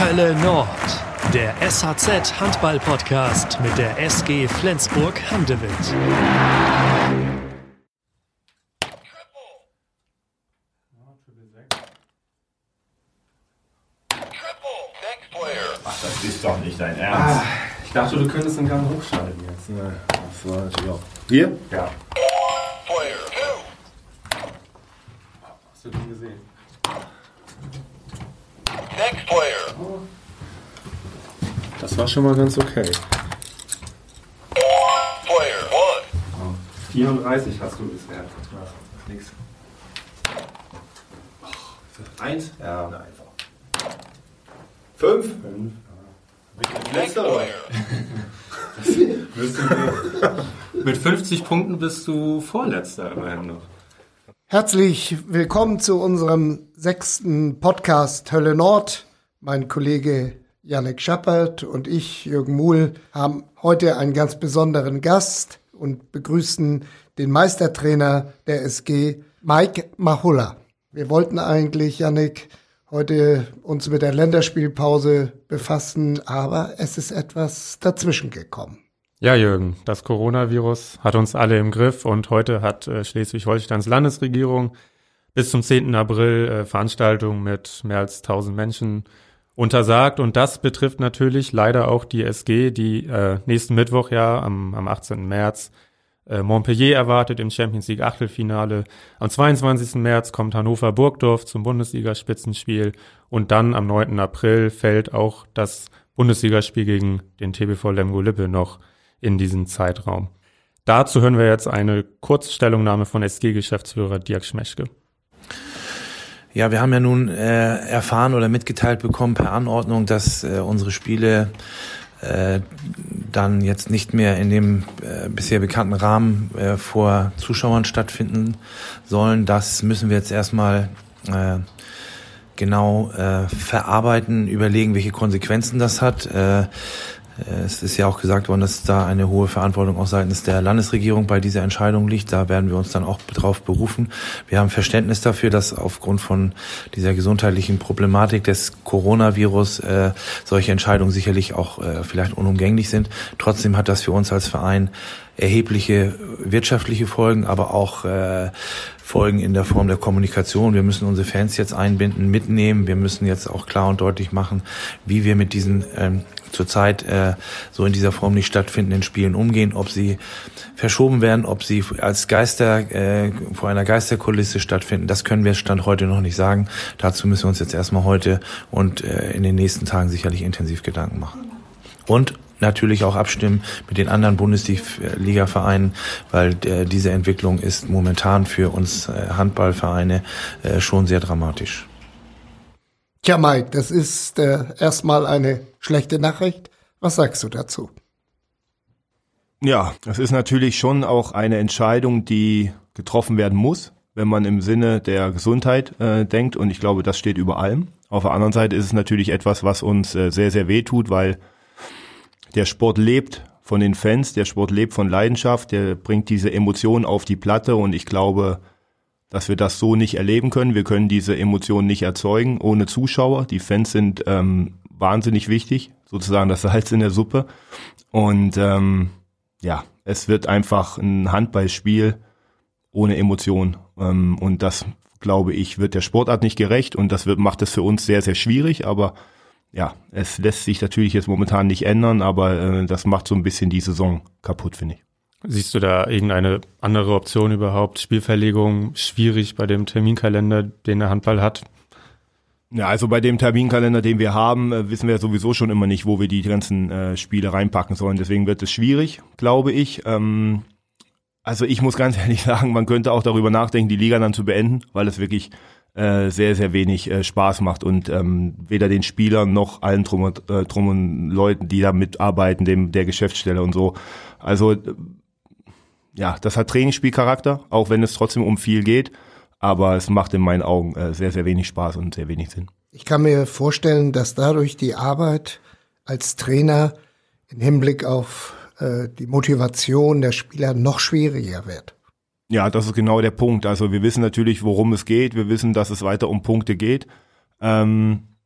Hölle Nord, der SHZ Handball Podcast mit der SG Flensburg Handewitt. Ach, das ist doch nicht dein Ernst. Ah, ich dachte, du könntest den Gang hochschalten jetzt. Ne, das war natürlich auch. Hier? Ja. Hast du den gesehen? Next player. Das war schon mal ganz okay. Player one. 34 hast du bisher. Ja, nix. Eins? Ja. Einfach. Fünf? Fünf. Wirst du sehen. Mit 50 Punkten bist du Vorletzter immerhin noch. Herzlich willkommen zu unserem sechsten Podcast Hölle Nord. Mein Kollege Yannick Schappert und ich, Jürgen Muhl, haben heute einen ganz besonderen Gast und begrüßen den Meistertrainer der SG, Mike Mahulla. Wir wollten eigentlich, Yannick, heute uns mit der Länderspielpause befassen, aber es ist etwas dazwischen gekommen. Ja, Jürgen, das Coronavirus hat uns alle im Griff und heute hat äh, Schleswig-Holsteins Landesregierung bis zum 10. April äh, Veranstaltungen mit mehr als 1000 Menschen untersagt und das betrifft natürlich leider auch die SG, die äh, nächsten Mittwoch ja am, am 18. März äh, Montpellier erwartet im Champions League Achtelfinale. Am 22. März kommt Hannover Burgdorf zum Bundesligaspitzenspiel und dann am 9. April fällt auch das Bundesligaspiel gegen den TBV Lemgo Lippe noch in diesen Zeitraum. Dazu hören wir jetzt eine Kurzstellungnahme von SG-Geschäftsführer Dirk Schmeschke. Ja, wir haben ja nun äh, erfahren oder mitgeteilt bekommen per Anordnung, dass äh, unsere Spiele äh, dann jetzt nicht mehr in dem äh, bisher bekannten Rahmen äh, vor Zuschauern stattfinden sollen. Das müssen wir jetzt erstmal äh, genau äh, verarbeiten, überlegen, welche Konsequenzen das hat. Es ist ja auch gesagt worden, dass da eine hohe Verantwortung auch seitens der Landesregierung bei dieser Entscheidung liegt. Da werden wir uns dann auch drauf berufen. Wir haben Verständnis dafür, dass aufgrund von dieser gesundheitlichen Problematik des Coronavirus äh, solche Entscheidungen sicherlich auch äh, vielleicht unumgänglich sind. Trotzdem hat das für uns als Verein erhebliche wirtschaftliche Folgen, aber auch äh, Folgen in der Form der Kommunikation. Wir müssen unsere Fans jetzt einbinden, mitnehmen. Wir müssen jetzt auch klar und deutlich machen, wie wir mit diesen ähm, zurzeit äh, so in dieser Form nicht stattfindenden Spielen umgehen, ob sie verschoben werden, ob sie als Geister äh, vor einer Geisterkulisse stattfinden. Das können wir Stand heute noch nicht sagen. Dazu müssen wir uns jetzt erstmal heute und äh, in den nächsten Tagen sicherlich intensiv Gedanken machen. Und natürlich auch abstimmen mit den anderen Bundesliga-Vereinen, weil äh, diese Entwicklung ist momentan für uns äh, Handballvereine äh, schon sehr dramatisch. Tja, Mike, das ist äh, erstmal eine schlechte Nachricht. Was sagst du dazu? Ja, das ist natürlich schon auch eine Entscheidung, die getroffen werden muss, wenn man im Sinne der Gesundheit äh, denkt. Und ich glaube, das steht über allem. Auf der anderen Seite ist es natürlich etwas, was uns äh, sehr, sehr weh tut, weil der Sport lebt von den Fans, der Sport lebt von Leidenschaft, der bringt diese Emotionen auf die Platte und ich glaube, dass wir das so nicht erleben können. Wir können diese Emotionen nicht erzeugen ohne Zuschauer. Die Fans sind ähm, wahnsinnig wichtig, sozusagen das Salz in der Suppe. Und ähm, ja, es wird einfach ein Handballspiel ohne Emotion. Ähm, und das, glaube ich, wird der Sportart nicht gerecht und das wird, macht es für uns sehr, sehr schwierig. Aber ja, es lässt sich natürlich jetzt momentan nicht ändern, aber äh, das macht so ein bisschen die Saison kaputt, finde ich. Siehst du da irgendeine andere Option überhaupt? Spielverlegung schwierig bei dem Terminkalender, den der Handball hat? Ja, also bei dem Terminkalender, den wir haben, äh, wissen wir sowieso schon immer nicht, wo wir die ganzen äh, Spiele reinpacken sollen. Deswegen wird es schwierig, glaube ich. Ähm, also ich muss ganz ehrlich sagen, man könnte auch darüber nachdenken, die Liga dann zu beenden, weil es wirklich äh, sehr, sehr wenig äh, Spaß macht und ähm, weder den Spielern noch allen drum und, äh, drum und Leuten, die da mitarbeiten, dem der Geschäftsstelle und so. Also ja, das hat Trainingsspielcharakter, auch wenn es trotzdem um viel geht. Aber es macht in meinen Augen äh, sehr, sehr wenig Spaß und sehr wenig Sinn. Ich kann mir vorstellen, dass dadurch die Arbeit als Trainer im Hinblick auf äh, die Motivation der Spieler noch schwieriger wird. Ja, das ist genau der Punkt. Also wir wissen natürlich, worum es geht. Wir wissen, dass es weiter um Punkte geht. Ähm,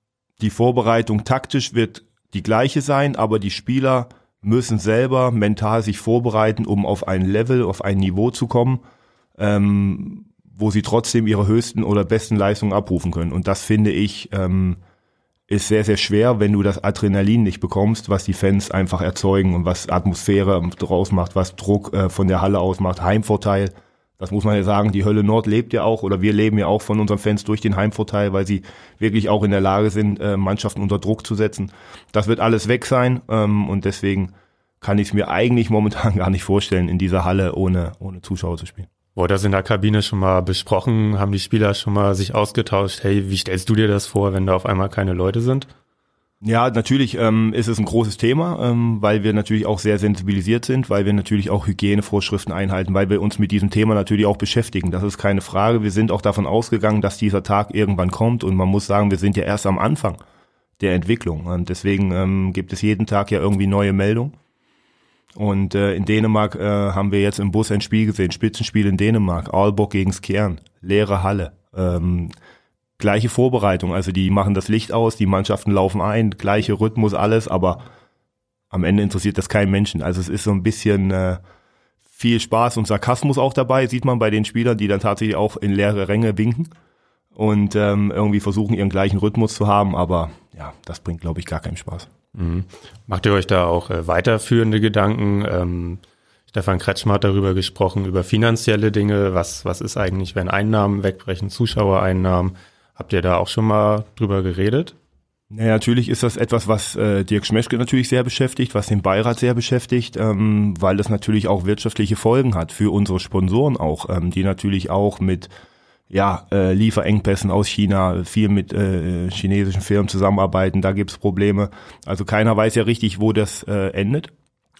die Vorbereitung taktisch wird die gleiche sein, aber die Spieler müssen selber mental sich vorbereiten, um auf ein Level, auf ein Niveau zu kommen, ähm, wo sie trotzdem ihre höchsten oder besten Leistungen abrufen können. Und das finde ich ähm, ist sehr, sehr schwer, wenn du das Adrenalin nicht bekommst, was die Fans einfach erzeugen und was Atmosphäre draus macht, was Druck äh, von der Halle ausmacht, Heimvorteil. Das muss man ja sagen, die Hölle Nord lebt ja auch oder wir leben ja auch von unseren Fans durch den Heimvorteil, weil sie wirklich auch in der Lage sind, äh, Mannschaften unter Druck zu setzen. Das wird alles weg sein ähm, und deswegen kann ich es mir eigentlich momentan gar nicht vorstellen, in dieser Halle ohne, ohne Zuschauer zu spielen. Wurde das in der Kabine schon mal besprochen? Haben die Spieler schon mal sich ausgetauscht? Hey, wie stellst du dir das vor, wenn da auf einmal keine Leute sind? Ja, natürlich ähm, ist es ein großes Thema, ähm, weil wir natürlich auch sehr sensibilisiert sind, weil wir natürlich auch Hygienevorschriften einhalten, weil wir uns mit diesem Thema natürlich auch beschäftigen. Das ist keine Frage. Wir sind auch davon ausgegangen, dass dieser Tag irgendwann kommt und man muss sagen, wir sind ja erst am Anfang der Entwicklung. Und deswegen ähm, gibt es jeden Tag ja irgendwie neue Meldungen. Und äh, in Dänemark äh, haben wir jetzt im Bus ein Spiel gesehen, Spitzenspiel in Dänemark, Aalborg gegen Skjern, leere Halle. Ähm, gleiche Vorbereitung, also die machen das Licht aus, die Mannschaften laufen ein, gleiche Rhythmus, alles, aber am Ende interessiert das keinen Menschen. Also es ist so ein bisschen äh, viel Spaß und Sarkasmus auch dabei, sieht man bei den Spielern, die dann tatsächlich auch in leere Ränge winken und ähm, irgendwie versuchen, ihren gleichen Rhythmus zu haben, aber ja, das bringt, glaube ich, gar keinen Spaß. Mhm. Macht ihr euch da auch äh, weiterführende Gedanken? Ähm, Stefan Kretschmer hat darüber gesprochen, über finanzielle Dinge. Was, was ist eigentlich, wenn Einnahmen wegbrechen, Zuschauereinnahmen? Habt ihr da auch schon mal drüber geredet? Ja, natürlich ist das etwas, was äh, Dirk Schmeschke natürlich sehr beschäftigt, was den Beirat sehr beschäftigt, ähm, weil das natürlich auch wirtschaftliche Folgen hat für unsere Sponsoren auch, ähm, die natürlich auch mit ja, äh, Lieferengpässen aus China, viel mit äh, chinesischen Firmen zusammenarbeiten, da gibt's Probleme. Also keiner weiß ja richtig, wo das äh, endet.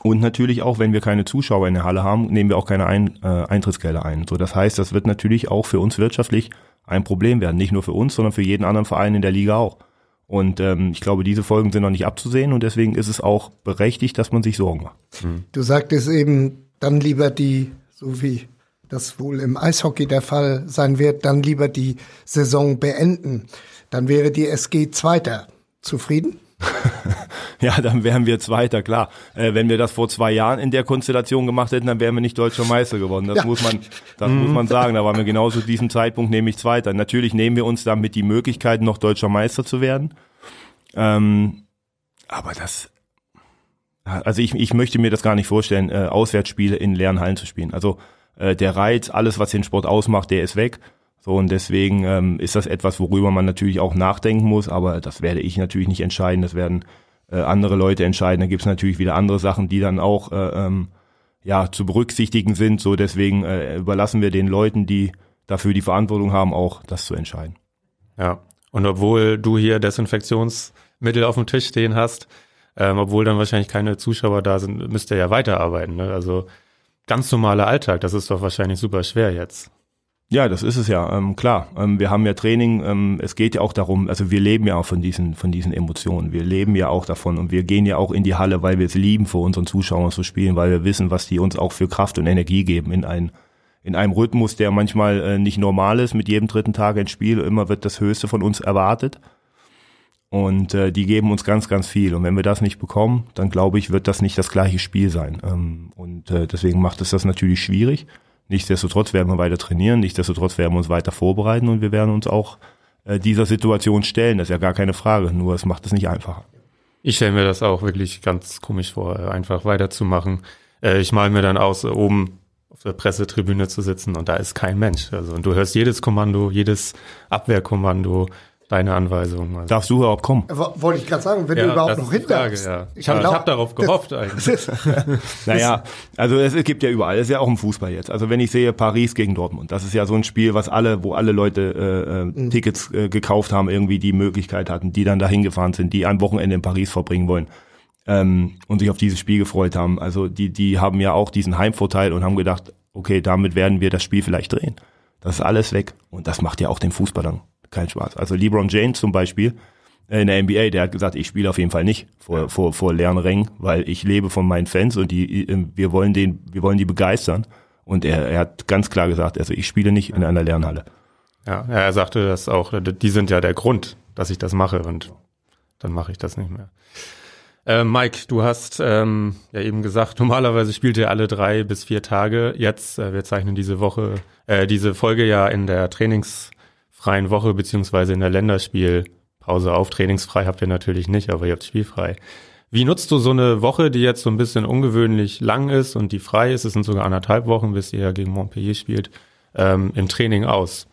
Und natürlich auch, wenn wir keine Zuschauer in der Halle haben, nehmen wir auch keine ein, äh, Eintrittsgelder ein. So, das heißt, das wird natürlich auch für uns wirtschaftlich ein Problem werden. Nicht nur für uns, sondern für jeden anderen Verein in der Liga auch. Und ähm, ich glaube, diese Folgen sind noch nicht abzusehen und deswegen ist es auch berechtigt, dass man sich Sorgen macht. Du sagtest eben, dann lieber die, so wie das wohl im Eishockey der Fall sein wird, dann lieber die Saison beenden. Dann wäre die SG Zweiter. Zufrieden? ja, dann wären wir Zweiter, klar. Äh, wenn wir das vor zwei Jahren in der Konstellation gemacht hätten, dann wären wir nicht deutscher Meister geworden. Das Ja. muss man, das muss man sagen. Da waren wir genauso zu diesem Zeitpunkt nämlich Zweiter. Natürlich nehmen wir uns damit die Möglichkeit, noch deutscher Meister zu werden. Ähm, aber das, also ich, ich möchte mir das gar nicht vorstellen, äh, Auswärtsspiele in leeren Hallen zu spielen. Also äh, der Reiz, alles, was den Sport ausmacht, der ist weg. So und deswegen ähm, ist das etwas, worüber man natürlich auch nachdenken muss, aber das werde ich natürlich nicht entscheiden, das werden äh, andere Leute entscheiden. Da gibt es natürlich wieder andere Sachen, die dann auch äh, ähm, ja zu berücksichtigen sind. So deswegen äh, überlassen wir den Leuten, die dafür die Verantwortung haben, auch das zu entscheiden. Ja. Und obwohl du hier Desinfektionsmittel auf dem Tisch stehen hast, ähm, obwohl dann wahrscheinlich keine Zuschauer da sind, müsst ihr ja weiterarbeiten. Ne? Also ganz normaler Alltag, das ist doch wahrscheinlich super schwer jetzt. Ja, das ist es ja, ähm, klar. Ähm, wir haben ja Training, ähm, es geht ja auch darum, also wir leben ja auch von diesen, von diesen Emotionen. Wir leben ja auch davon und wir gehen ja auch in die Halle, weil wir es lieben, vor unseren Zuschauern zu spielen, weil wir wissen, was die uns auch für Kraft und Energie geben in ein, in einem Rhythmus, der manchmal äh, nicht normal ist, mit jedem dritten Tag ein Spiel, immer wird das Höchste von uns erwartet. Und äh, die geben uns ganz, ganz viel. Und wenn wir das nicht bekommen, dann glaube ich, wird das nicht das gleiche Spiel sein. Ähm, und äh, deswegen macht es das natürlich schwierig. Nichtsdestotrotz werden wir weiter trainieren, nichtsdestotrotz werden wir uns weiter vorbereiten und wir werden uns auch äh, dieser Situation stellen. Das ist ja gar keine Frage, nur es macht es nicht einfacher. Ich stelle mir das auch wirklich ganz komisch vor, äh, einfach weiterzumachen. Äh, ich mal mir dann aus, äh, oben auf der Pressetribüne zu sitzen und da ist kein Mensch. Also und du hörst jedes Kommando, jedes Abwehrkommando, deine Anweisung. Also, Darfst du überhaupt kommen? W- Wollte ich gerade sagen, wenn ja, du überhaupt noch Frage, bist. ja. Ich habe glaub- hab darauf gehofft eigentlich. Naja, also es gibt ja überall, es ist ja auch im Fußball jetzt. Also wenn ich sehe Paris gegen Dortmund, das ist ja so ein Spiel, was alle, wo alle Leute äh, äh, Tickets äh, gekauft haben, irgendwie die Möglichkeit hatten, die dann dahin gefahren sind, die ein Wochenende in Paris verbringen wollen ähm, und sich auf dieses Spiel gefreut haben. Also die, die haben ja auch diesen Heimvorteil und haben gedacht, okay, damit werden wir das Spiel vielleicht drehen. Das ist alles weg und das macht ja auch den Fußball dann keinen Spaß. Also LeBron James zum Beispiel äh, in der NBA, der hat gesagt, ich spiele auf jeden Fall nicht vor, vor, vor leeren Rängen, weil ich lebe von meinen Fans und die, äh, wir wollen den, wir wollen die begeistern. Und er, er hat ganz klar gesagt, also ich spiele nicht in einer leeren Halle. Ja, er sagte das auch, die sind ja der Grund, dass ich das mache und dann mache ich das nicht mehr. Äh, Mike, du hast ähm, ja eben gesagt, normalerweise spielt ihr alle drei bis vier Tage. Jetzt, äh, wir zeichnen diese Woche, äh, diese Folge ja in der trainingsfreien Woche beziehungsweise in der Länderspielpause auf. Trainingsfrei habt ihr natürlich nicht, aber ihr habt spielfrei. Wie nutzt du so eine Woche, die jetzt so ein bisschen ungewöhnlich lang ist und die frei ist, es sind sogar anderthalb Wochen, bis ihr gegen Montpellier spielt, ähm, im Training aus?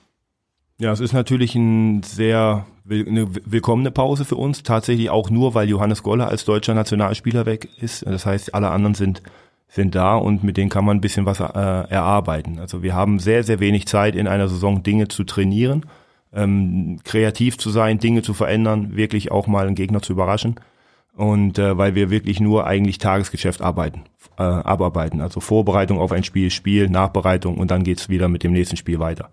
Ja, es ist natürlich ein sehr eine willkommene Pause für uns. Tatsächlich auch nur, weil Johannes Goller als deutscher Nationalspieler weg ist. Das heißt, alle anderen sind sind da und mit denen kann man ein bisschen was äh, erarbeiten. Also wir haben sehr, sehr wenig Zeit in einer Saison Dinge zu trainieren, ähm, kreativ zu sein, Dinge zu verändern, wirklich auch mal einen Gegner zu überraschen. Und äh, weil wir wirklich nur eigentlich Tagesgeschäft arbeiten, äh, abarbeiten. Also Vorbereitung auf ein Spiel, Spiel, Nachbereitung und dann geht's wieder mit dem nächsten Spiel weiter.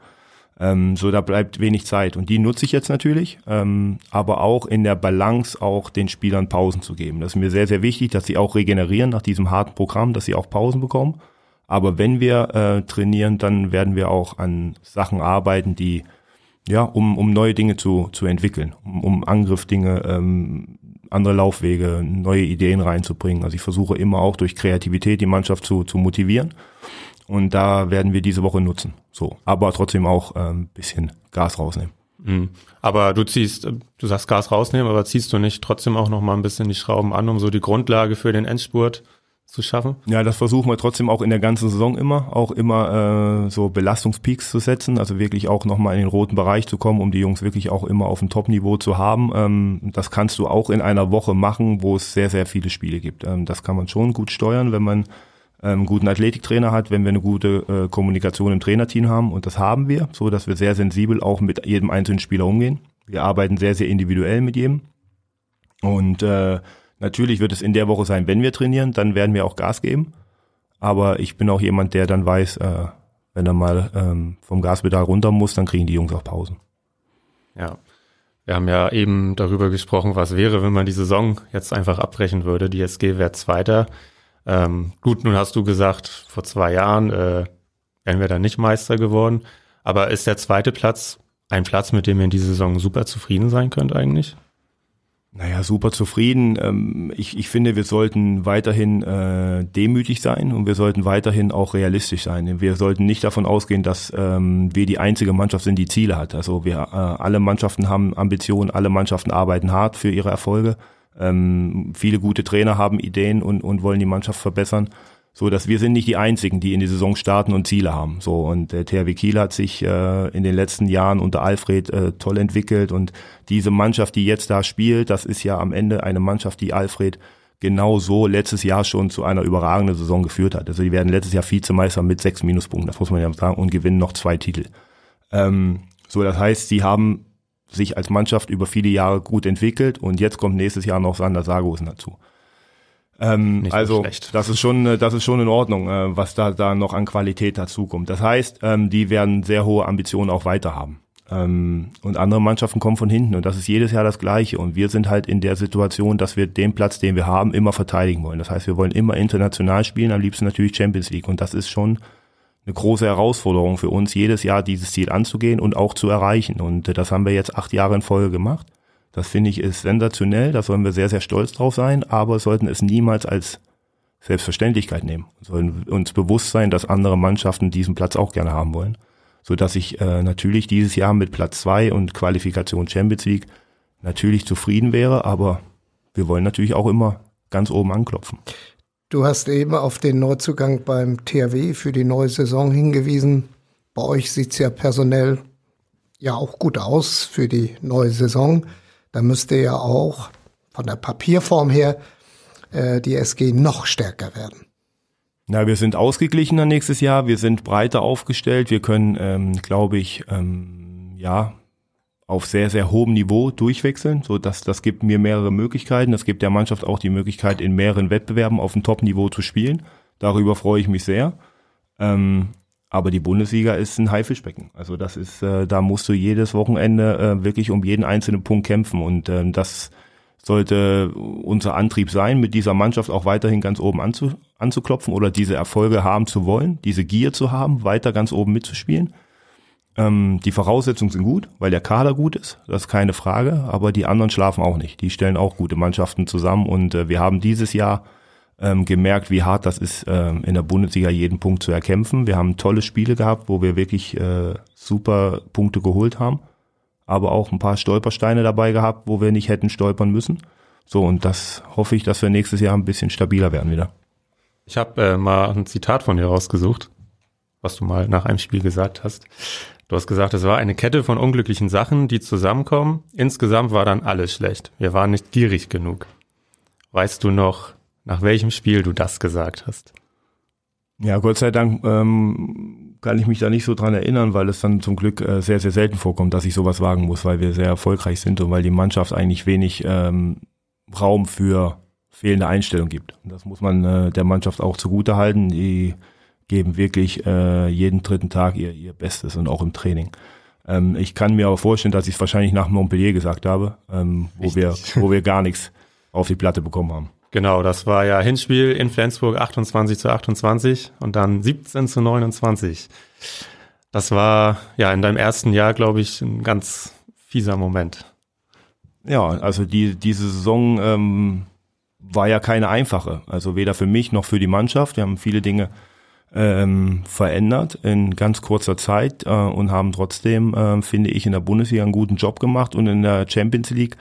Ähm, so, da bleibt wenig Zeit. Und die nutze ich jetzt natürlich, ähm, aber auch in der Balance auch den Spielern Pausen zu geben. Das ist mir sehr, sehr wichtig, dass sie auch regenerieren nach diesem harten Programm, dass sie auch Pausen bekommen. Aber wenn wir äh, trainieren, dann werden wir auch an Sachen arbeiten, die, ja, um, um neue Dinge zu, zu entwickeln, um, um Angriffdinge, ähm, andere Laufwege, neue Ideen reinzubringen. Also ich versuche immer auch durch Kreativität die Mannschaft zu, zu motivieren. Und da werden wir diese Woche nutzen. So, aber trotzdem auch ein ähm, bisschen Gas rausnehmen. Mhm. Aber du ziehst, du sagst Gas rausnehmen, aber ziehst du nicht trotzdem auch noch mal ein bisschen die Schrauben an, um so die Grundlage für den Endspurt zu schaffen? Ja, das versuchen wir trotzdem auch in der ganzen Saison immer, auch immer äh, so Belastungspeaks zu setzen, also wirklich auch nochmal in den roten Bereich zu kommen, um die Jungs wirklich auch immer auf dem Top-Niveau zu haben. Ähm, das kannst du auch in einer Woche machen, wo es sehr, sehr viele Spiele gibt. Ähm, das kann man schon gut steuern, wenn man einen guten Athletiktrainer hat, wenn wir eine gute äh, Kommunikation im Trainerteam haben und das haben wir, so dass wir sehr sensibel auch mit jedem einzelnen Spieler umgehen. Wir arbeiten sehr, sehr individuell mit jedem und äh, natürlich wird es in der Woche sein, wenn wir trainieren, dann werden wir auch Gas geben. Aber ich bin auch jemand, der dann weiß, äh, wenn er mal ähm, vom Gaspedal runter muss, dann kriegen die Jungs auch Pausen. Ja. Wir haben ja eben darüber gesprochen, was wäre, wenn man die Saison jetzt einfach abbrechen würde. Die SG wäre Zweiter. Ähm, gut, nun hast du gesagt, vor zwei Jahren äh, wären wir da nicht Meister geworden. Aber ist der zweite Platz ein Platz, mit dem ihr in dieser Saison super zufrieden sein könnt eigentlich? Naja, super zufrieden. Ähm, ich, ich finde, wir sollten weiterhin äh, demütig sein und wir sollten weiterhin auch realistisch sein. Wir sollten nicht davon ausgehen, dass ähm, wir die einzige Mannschaft sind, die Ziele hat. Also wir äh, alle Mannschaften haben Ambitionen, alle Mannschaften arbeiten hart für ihre Erfolge. Ähm, viele gute Trainer haben Ideen und, und wollen die Mannschaft verbessern. So, dass wir sind nicht die einzigen, die in die Saison starten und Ziele haben. So, und der THW Kiel hat sich äh, in den letzten Jahren unter Alfred äh, toll entwickelt und diese Mannschaft, die jetzt da spielt, das ist ja am Ende eine Mannschaft, die Alfred genau so letztes Jahr schon zu einer überragenden Saison geführt hat. Also die werden letztes Jahr Vizemeister mit sechs Minuspunkten, das muss man ja sagen, und gewinnen noch zwei Titel. Ähm, so, das heißt, sie haben sich als Mannschaft über viele Jahre gut entwickelt und jetzt kommt nächstes Jahr noch Sander Sargosen dazu. Ähm, also das ist schon, das ist schon in Ordnung, äh, was da, da noch an Qualität dazukommt. Das heißt, ähm, die werden sehr hohe Ambitionen auch weiter haben. Ähm, und andere Mannschaften kommen von hinten und das ist jedes Jahr das Gleiche. Und wir sind halt in der Situation, dass wir den Platz, den wir haben, immer verteidigen wollen. Das heißt, wir wollen immer international spielen, am liebsten natürlich Champions League. Und das ist schon eine große Herausforderung für uns, jedes Jahr dieses Ziel anzugehen und auch zu erreichen. Und äh, das haben wir jetzt acht Jahre in Folge gemacht. Das finde ich ist sensationell, da sollen wir sehr, sehr stolz drauf sein, aber sollten es niemals als Selbstverständlichkeit nehmen. Sollen uns bewusst sein, dass andere Mannschaften diesen Platz auch gerne haben wollen. So dass ich äh, natürlich dieses Jahr mit Platz zwei und Qualifikation Champions League natürlich zufrieden wäre, aber wir wollen natürlich auch immer ganz oben anklopfen. Du hast eben auf den Neuzugang beim THW für die neue Saison hingewiesen. Bei euch sieht's ja personell ja auch gut aus für die neue Saison. Da müsste ja auch von der Papierform her äh, die SG noch stärker werden. Na, wir sind ausgeglichener nächstes Jahr, wir sind breiter aufgestellt, wir können, ähm, glaube ich, ähm, ja, auf sehr, sehr hohem Niveau durchwechseln. So, dass das gibt mir mehrere Möglichkeiten. Das gibt der Mannschaft auch die Möglichkeit, in mehreren Wettbewerben auf dem Top-Niveau zu spielen. Darüber freue ich mich sehr. Ähm, aber die Bundesliga ist ein Haifischbecken. Also das ist, äh, da musst du jedes Wochenende äh, wirklich um jeden einzelnen Punkt kämpfen. Und ähm, das sollte unser Antrieb sein, mit dieser Mannschaft auch weiterhin ganz oben anzu, anzuklopfen oder diese Erfolge haben zu wollen, diese Gier zu haben, weiter ganz oben mitzuspielen. Ähm, die Voraussetzungen sind gut, weil der Kader gut ist, das ist keine Frage, aber die anderen schlafen auch nicht. Die stellen auch gute Mannschaften zusammen und äh, wir haben dieses Jahr ähm, gemerkt, wie hart das ist, ähm, in der Bundesliga jeden Punkt zu erkämpfen. Wir haben tolle Spiele gehabt, wo wir wirklich äh, super Punkte geholt haben, aber auch ein paar Stolpersteine dabei gehabt, wo wir nicht hätten stolpern müssen. So, und das hoffe ich, dass wir nächstes Jahr ein bisschen stabiler werden wieder. Ich habe äh, mal ein Zitat von dir rausgesucht, was du mal nach einem Spiel gesagt hast. Du hast gesagt, es war eine Kette von unglücklichen Sachen, die zusammenkommen. Insgesamt war dann alles schlecht. Wir waren nicht gierig genug. Weißt du noch, nach welchem Spiel du das gesagt hast? Ja, Gott sei Dank ähm, kann ich mich da nicht so dran erinnern, weil es dann zum Glück äh, sehr, sehr selten vorkommt, dass ich sowas wagen muss, weil wir sehr erfolgreich sind und weil die Mannschaft eigentlich wenig ähm, Raum für fehlende Einstellung gibt. Und das muss man äh, der Mannschaft auch zugute halten. Die geben wirklich äh, jeden dritten Tag ihr, ihr Bestes und auch im Training. Ähm, ich kann mir aber vorstellen, dass ich es wahrscheinlich nach Montpellier gesagt habe, ähm, wo, wir, wo wir gar nichts auf die Platte bekommen haben. Genau, das war ja Hinspiel in Flensburg 28 zu 28 und dann 17 zu 29. Das war ja in deinem ersten Jahr, glaube ich, ein ganz fieser Moment. Ja, also die, diese Saison ähm, war ja keine einfache. Also weder für mich noch für die Mannschaft. Wir haben viele Dinge ähm, verändert in ganz kurzer Zeit äh, und haben trotzdem, äh, finde ich, in der Bundesliga einen guten Job gemacht und in der Champions League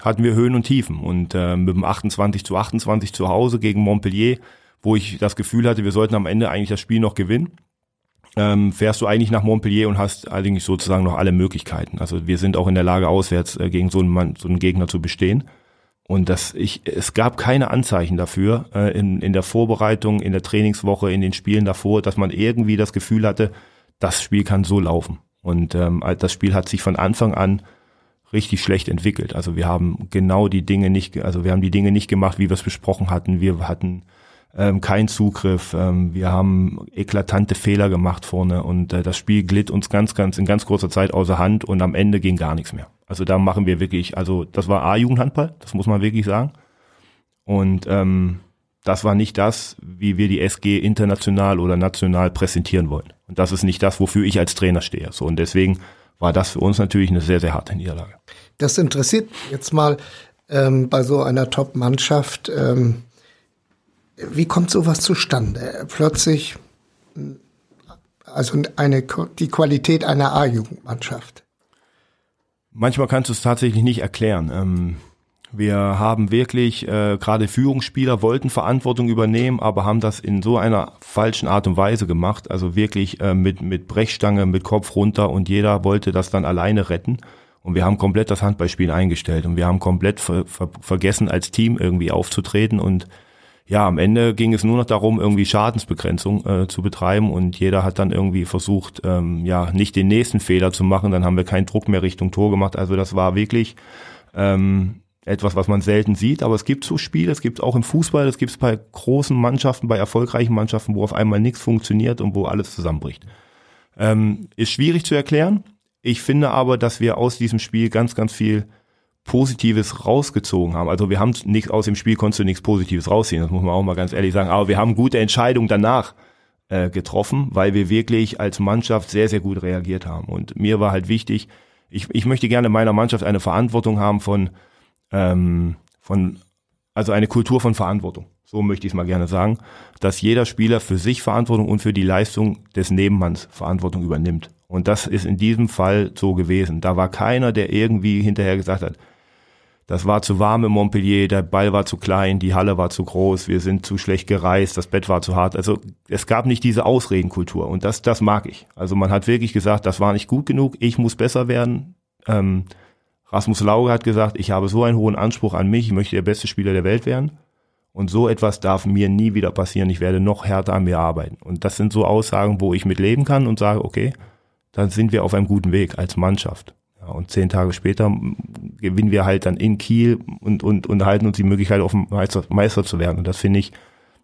hatten wir Höhen und Tiefen und äh, mit dem 28 zu 28 zu Hause gegen Montpellier, wo ich das Gefühl hatte, wir sollten am Ende eigentlich das Spiel noch gewinnen, ähm, fährst du eigentlich nach Montpellier und hast eigentlich sozusagen noch alle Möglichkeiten. Also wir sind auch in der Lage, auswärts äh, gegen so einen, Mann, so einen Gegner zu bestehen. Und das, ich, es gab keine Anzeichen dafür äh, in, in der Vorbereitung, in der Trainingswoche, in den Spielen davor, dass man irgendwie das Gefühl hatte, das Spiel kann so laufen. Und ähm, das Spiel hat sich von Anfang an richtig schlecht entwickelt. Also wir haben genau die Dinge nicht, also wir haben die Dinge nicht gemacht, wie wir es besprochen hatten. Wir hatten ähm, keinen Zugriff, ähm, wir haben eklatante Fehler gemacht vorne und äh, das Spiel glitt uns ganz, ganz in ganz kurzer Zeit außer Hand und am Ende ging gar nichts mehr. Also da machen wir wirklich, also das war A-Jugendhandball, das muss man wirklich sagen. Und ähm, das war nicht das, wie wir die SG international oder national präsentieren wollen. Und das ist nicht das, wofür ich als Trainer stehe. So und deswegen war das für uns natürlich eine sehr, sehr harte Niederlage. Das interessiert jetzt mal ähm, bei so einer Top-Mannschaft. Ähm, wie kommt sowas zustande? Plötzlich, also eine, die Qualität einer A-Jugendmannschaft. Manchmal kannst du es tatsächlich nicht erklären. Ähm, wir haben wirklich, äh, gerade Führungsspieler wollten Verantwortung übernehmen, aber haben das in so einer falschen Art und Weise gemacht. Also wirklich äh, mit, mit Brechstange, mit Kopf runter und jeder wollte das dann alleine retten. Und wir haben komplett das Handballspiel eingestellt und wir haben komplett ver ver vergessen, als Team irgendwie aufzutreten und ja, am Ende ging es nur noch darum, irgendwie Schadensbegrenzung äh, zu betreiben und jeder hat dann irgendwie versucht, ähm, ja, nicht den nächsten Fehler zu machen. Dann haben wir keinen Druck mehr Richtung Tor gemacht. Also das war wirklich ähm, etwas, was man selten sieht. Aber es gibt so Spiele, es gibt auch im Fußball, es gibt es bei großen Mannschaften, bei erfolgreichen Mannschaften, wo auf einmal nichts funktioniert und wo alles zusammenbricht. Ähm, ist schwierig zu erklären. Ich finde aber, dass wir aus diesem Spiel ganz, ganz viel Positives rausgezogen haben. Also wir haben nichts aus dem Spiel, konntest du nichts Positives rausziehen, das muss man auch mal ganz ehrlich sagen. Aber wir haben gute Entscheidungen danach äh, getroffen, weil wir wirklich als Mannschaft sehr, sehr gut reagiert haben. Und mir war halt wichtig, ich, ich möchte gerne meiner Mannschaft eine Verantwortung haben von, ähm, von, also eine Kultur von Verantwortung. So möchte ich es mal gerne sagen, dass jeder Spieler für sich Verantwortung und für die Leistung des Nebenmanns Verantwortung übernimmt. Und das ist in diesem Fall so gewesen. Da war keiner, der irgendwie hinterher gesagt hat, das war zu warm in Montpellier, der Ball war zu klein, die Halle war zu groß, wir sind zu schlecht gereist, das Bett war zu hart. Also es gab nicht diese Ausredenkultur und das, das mag ich. Also man hat wirklich gesagt, das war nicht gut genug, ich muss besser werden. Ähm, Rasmus Lauge hat gesagt, ich habe so einen hohen Anspruch an mich, ich möchte der beste Spieler der Welt werden. Und so etwas darf mir nie wieder passieren. Ich werde noch härter an mir arbeiten. Und das sind so Aussagen, wo ich mit leben kann und sage, okay, dann sind wir auf einem guten Weg als Mannschaft. Ja, und zehn Tage später gewinnen wir halt dann in Kiel und, und, und halten uns die Möglichkeit, auf Meister, Meister zu werden. Und das finde ich,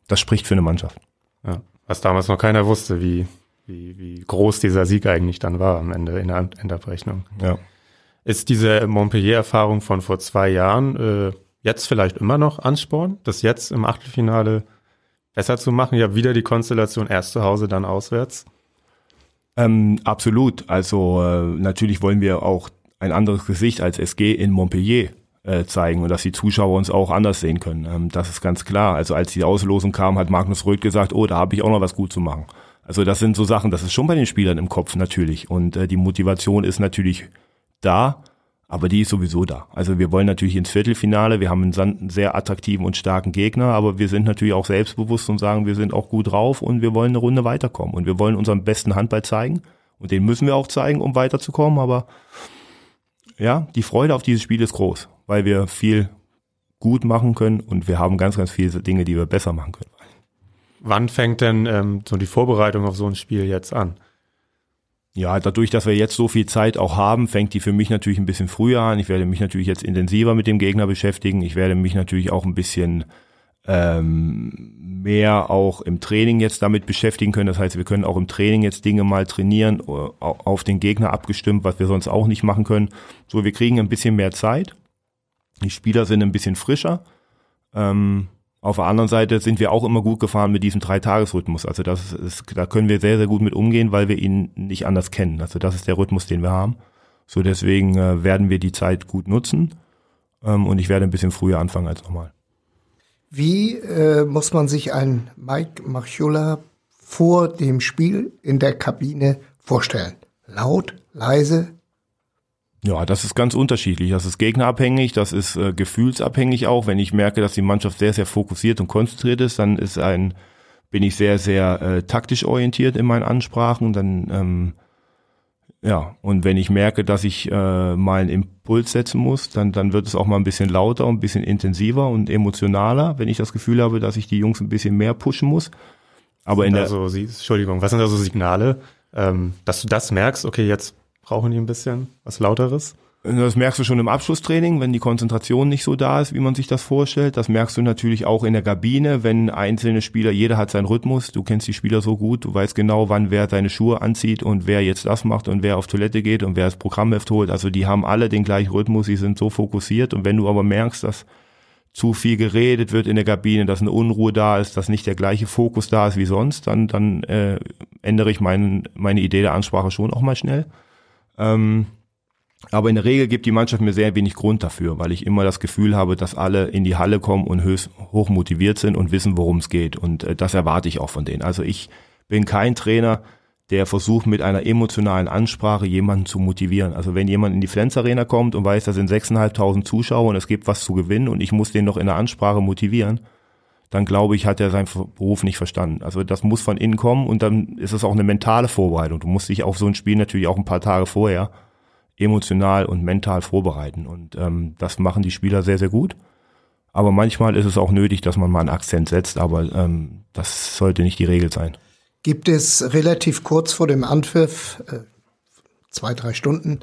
das spricht für eine Mannschaft. Ja, was damals noch keiner wusste, wie, wie, wie groß dieser Sieg eigentlich dann war am Ende in der Endabrechnung. Ja. Ist diese Montpellier-Erfahrung von vor zwei Jahren äh, jetzt vielleicht immer noch Ansporn, das jetzt im Achtelfinale besser zu machen? Ja, wieder die Konstellation erst zu Hause, dann auswärts. Ähm, absolut. Also äh, natürlich wollen wir auch ein anderes Gesicht als SG in Montpellier äh, zeigen und dass die Zuschauer uns auch anders sehen können. Ähm, das ist ganz klar. Also als die Auslosung kam, hat Magnus Röth gesagt, oh, da habe ich auch noch was gut zu machen. Also das sind so Sachen, das ist schon bei den Spielern im Kopf natürlich. Und äh, die Motivation ist natürlich da, aber die ist sowieso da. Also wir wollen natürlich ins Viertelfinale, wir haben einen, sehr attraktiven und starken Gegner, aber wir sind natürlich auch selbstbewusst und sagen, wir sind auch gut drauf und wir wollen eine Runde weiterkommen. Und wir wollen unseren besten Handball zeigen. Und den müssen wir auch zeigen, um weiterzukommen. Aber ja, die Freude auf dieses Spiel ist groß, weil wir viel gut machen können und wir haben ganz, ganz viele Dinge, die wir besser machen können. Wann fängt denn ähm, so die Vorbereitung auf so ein Spiel jetzt an? Ja, dadurch, dass wir jetzt so viel Zeit auch haben, fängt die für mich natürlich ein bisschen früher an. Ich werde mich natürlich jetzt intensiver mit dem Gegner beschäftigen. Ich werde mich natürlich auch ein bisschen ähm, mehr auch im Training jetzt damit beschäftigen können. Das heißt, wir können auch im Training jetzt Dinge mal trainieren, äh, au- auf den Gegner abgestimmt, was wir sonst auch nicht machen können. So, wir kriegen ein bisschen mehr Zeit. Die Spieler sind ein bisschen frischer. Ähm, auf der anderen Seite sind wir auch immer gut gefahren mit diesem Dreitagesrhythmus. Also das ist, da können wir sehr, sehr gut mit umgehen, weil wir ihn nicht anders kennen. Also das ist der Rhythmus, den wir haben. So deswegen äh, werden wir die Zeit gut nutzen ähm, und ich werde ein bisschen früher anfangen als normal. Wie äh, muss man sich ein Mike Machula vor dem Spiel in der Kabine vorstellen? Laut, leise? Ja, das ist ganz unterschiedlich. Das ist gegnerabhängig, das ist äh, gefühlsabhängig auch. Wenn ich merke, dass die Mannschaft sehr, sehr fokussiert und konzentriert ist, dann ist ein, bin ich sehr, sehr äh, taktisch orientiert in meinen Ansprachen. Dann ähm, ja, und wenn ich merke, dass ich äh, mal einen Impuls setzen muss, dann, dann wird es auch mal ein bisschen lauter, ein bisschen intensiver und emotionaler, wenn ich das Gefühl habe, dass ich die Jungs ein bisschen mehr pushen muss. Aber in der, also, Sie, Entschuldigung, was sind da so Signale, ähm, dass du das merkst, okay, jetzt brauchen die ein bisschen was Lauteres? Das merkst du schon im Abschlusstraining, wenn die Konzentration nicht so da ist, wie man sich das vorstellt. Das merkst du natürlich auch in der Kabine, wenn einzelne Spieler, jeder hat seinen Rhythmus, du kennst die Spieler so gut, du weißt genau, wann wer seine Schuhe anzieht und wer jetzt das macht und wer auf Toilette geht und wer das Programmheft holt. Also die haben alle den gleichen Rhythmus, die sind so fokussiert und wenn du aber merkst, dass zu viel geredet wird in der Kabine, dass eine Unruhe da ist, dass nicht der gleiche Fokus da ist wie sonst, dann, dann äh, ändere ich mein, meine Idee der Ansprache schon auch mal schnell. Ähm, aber in der Regel gibt die Mannschaft mir sehr wenig Grund dafür, weil ich immer das Gefühl habe, dass alle in die Halle kommen und höchst hoch motiviert sind und wissen, worum es geht. Und äh, das erwarte ich auch von denen. Also ich bin kein Trainer, der versucht mit einer emotionalen Ansprache jemanden zu motivieren. Also wenn jemand in die Flens Arena kommt und weiß, da sind 6.500 Zuschauer und es gibt was zu gewinnen und ich muss den noch in der Ansprache motivieren, dann glaube ich, hat er seinen Beruf nicht verstanden. Also das muss von innen kommen und dann ist es auch eine mentale Vorbereitung. Du musst dich auf so ein Spiel natürlich auch ein paar Tage vorher emotional und mental vorbereiten. Und ähm, das machen die Spieler sehr, sehr gut. Aber manchmal ist es auch nötig, dass man mal einen Akzent setzt, aber ähm, das sollte nicht die Regel sein. Gibt es relativ kurz vor dem Anpfiff, äh, zwei, drei Stunden,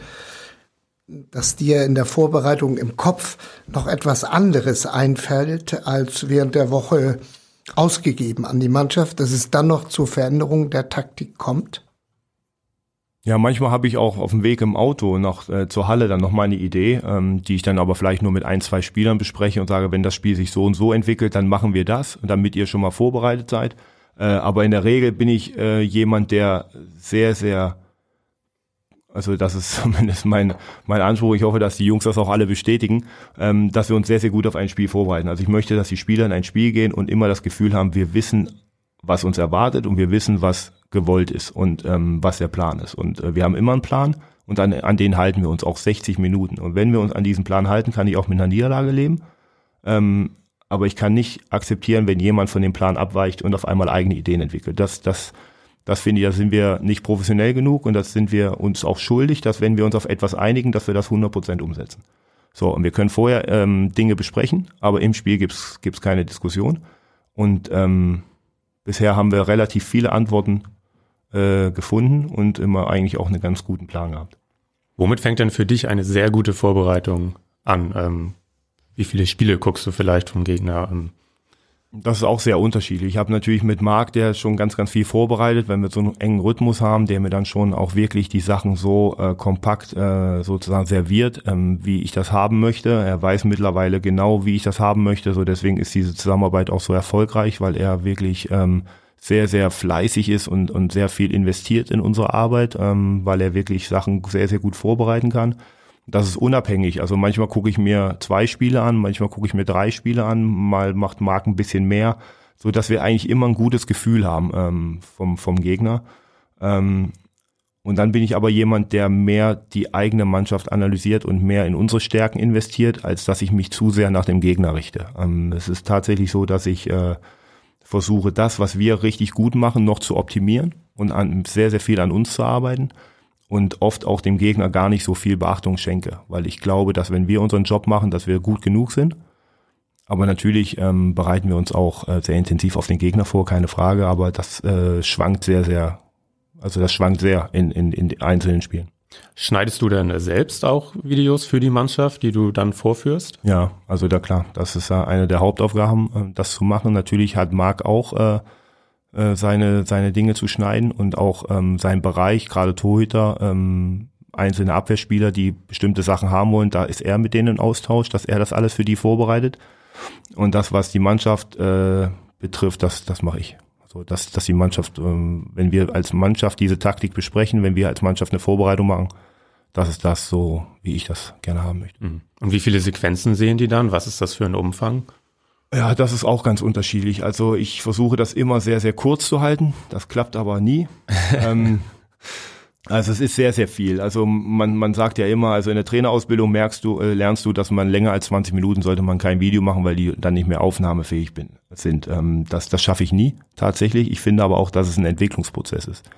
dass dir in der Vorbereitung im Kopf noch etwas anderes einfällt, als während der Woche ausgegeben an die Mannschaft, dass es dann noch zur Veränderung der Taktik kommt? Ja, manchmal habe ich auch auf dem Weg im Auto noch äh, zur Halle dann noch mal eine Idee, ähm, die ich dann aber vielleicht nur mit ein, zwei Spielern bespreche und sage, wenn das Spiel sich so und so entwickelt, dann machen wir das, damit ihr schon mal vorbereitet seid. Äh, aber in der Regel bin ich äh, jemand, der sehr, sehr, also das ist zumindest mein, mein Anspruch, ich hoffe, dass die Jungs das auch alle bestätigen, ähm, dass wir uns sehr, sehr gut auf ein Spiel vorbereiten. Also ich möchte, dass die Spieler in ein Spiel gehen und immer das Gefühl haben, wir wissen, was uns erwartet und wir wissen, was gewollt ist und ähm, was der Plan ist. Und äh, wir haben immer einen Plan und an, an den halten wir uns auch 60 Minuten. Und wenn wir uns an diesen Plan halten, kann ich auch mit einer Niederlage leben. Ähm, aber ich kann nicht akzeptieren, wenn jemand von dem Plan abweicht und auf einmal eigene Ideen entwickelt. Das, das, das finde ich, da sind wir nicht professionell genug und das sind wir uns auch schuldig, dass wenn wir uns auf etwas einigen, dass wir das 100% umsetzen. So, und wir können vorher ähm, Dinge besprechen, aber im Spiel gibt's gibt's keine Diskussion. Und ähm, bisher haben wir relativ viele Antworten äh, gefunden und immer eigentlich auch einen ganz guten Plan gehabt. Womit fängt denn für dich eine sehr gute Vorbereitung an? Ähm, wie viele Spiele guckst du vielleicht vom Gegner? Ähm, Das ist auch sehr unterschiedlich. Ich habe natürlich mit Marc, der schon ganz, ganz viel vorbereitet, wenn wir so einen engen Rhythmus haben, der mir dann schon auch wirklich die Sachen so äh, kompakt äh, sozusagen serviert, ähm, wie ich das haben möchte. Er weiß mittlerweile genau, wie ich das haben möchte. So deswegen ist diese Zusammenarbeit auch so erfolgreich, weil er wirklich ähm, sehr, sehr fleißig ist und, und sehr viel investiert in unsere Arbeit, ähm, weil er wirklich Sachen sehr, sehr gut vorbereiten kann. Das ist unabhängig. Also manchmal gucke ich mir zwei Spiele an, manchmal gucke ich mir drei Spiele an, mal macht Marc ein bisschen mehr, so dass wir eigentlich immer ein gutes Gefühl haben ähm, vom, vom Gegner. Ähm, und dann bin ich aber jemand, der mehr die eigene Mannschaft analysiert und mehr in unsere Stärken investiert, als dass ich mich zu sehr nach dem Gegner richte. Ähm, es ist tatsächlich so, dass ich äh, versuche, das, was wir richtig gut machen, noch zu optimieren und an, sehr, sehr viel an uns zu arbeiten und oft auch dem Gegner gar nicht so viel Beachtung schenke, weil ich glaube, dass wenn wir unseren Job machen, dass wir gut genug sind. Aber natürlich ähm, bereiten wir uns auch äh, sehr intensiv auf den Gegner vor, keine Frage, aber das äh, schwankt sehr, sehr, also das schwankt sehr in, in, in einzelnen Spielen. Schneidest du denn selbst auch Videos für die Mannschaft, die du dann vorführst? Ja, also da klar, das ist ja eine der Hauptaufgaben, äh, das zu machen. Natürlich hat Marc auch äh, äh, seine, seine Dinge zu schneiden und auch ähm, sein Bereich, gerade Torhüter, ähm, einzelne Abwehrspieler, die bestimmte Sachen haben wollen, da ist er mit denen in Austausch, dass er das alles für die vorbereitet. Und das, was die Mannschaft äh, betrifft, das, das mache ich. Also dass, dass die Mannschaft, ähm, wenn wir als Mannschaft diese Taktik besprechen, wenn wir als Mannschaft eine Vorbereitung machen, das ist das so, wie ich das gerne haben möchte. Mhm. Und wie viele Sequenzen sehen die dann? Was ist das für ein Umfang? Ja, das ist auch ganz unterschiedlich. Also ich versuche das immer sehr, sehr kurz zu halten. Das klappt aber nie. ähm, also es ist sehr, sehr viel. Also man, man sagt ja immer, also in der Trainerausbildung merkst du, äh, lernst du, dass man länger als 20 Minuten sollte man kein Video machen, weil die dann nicht mehr aufnahmefähig bin, sind. Ähm, das das schaffe ich nie tatsächlich. Ich finde aber auch, dass es ein Entwicklungsprozess ist.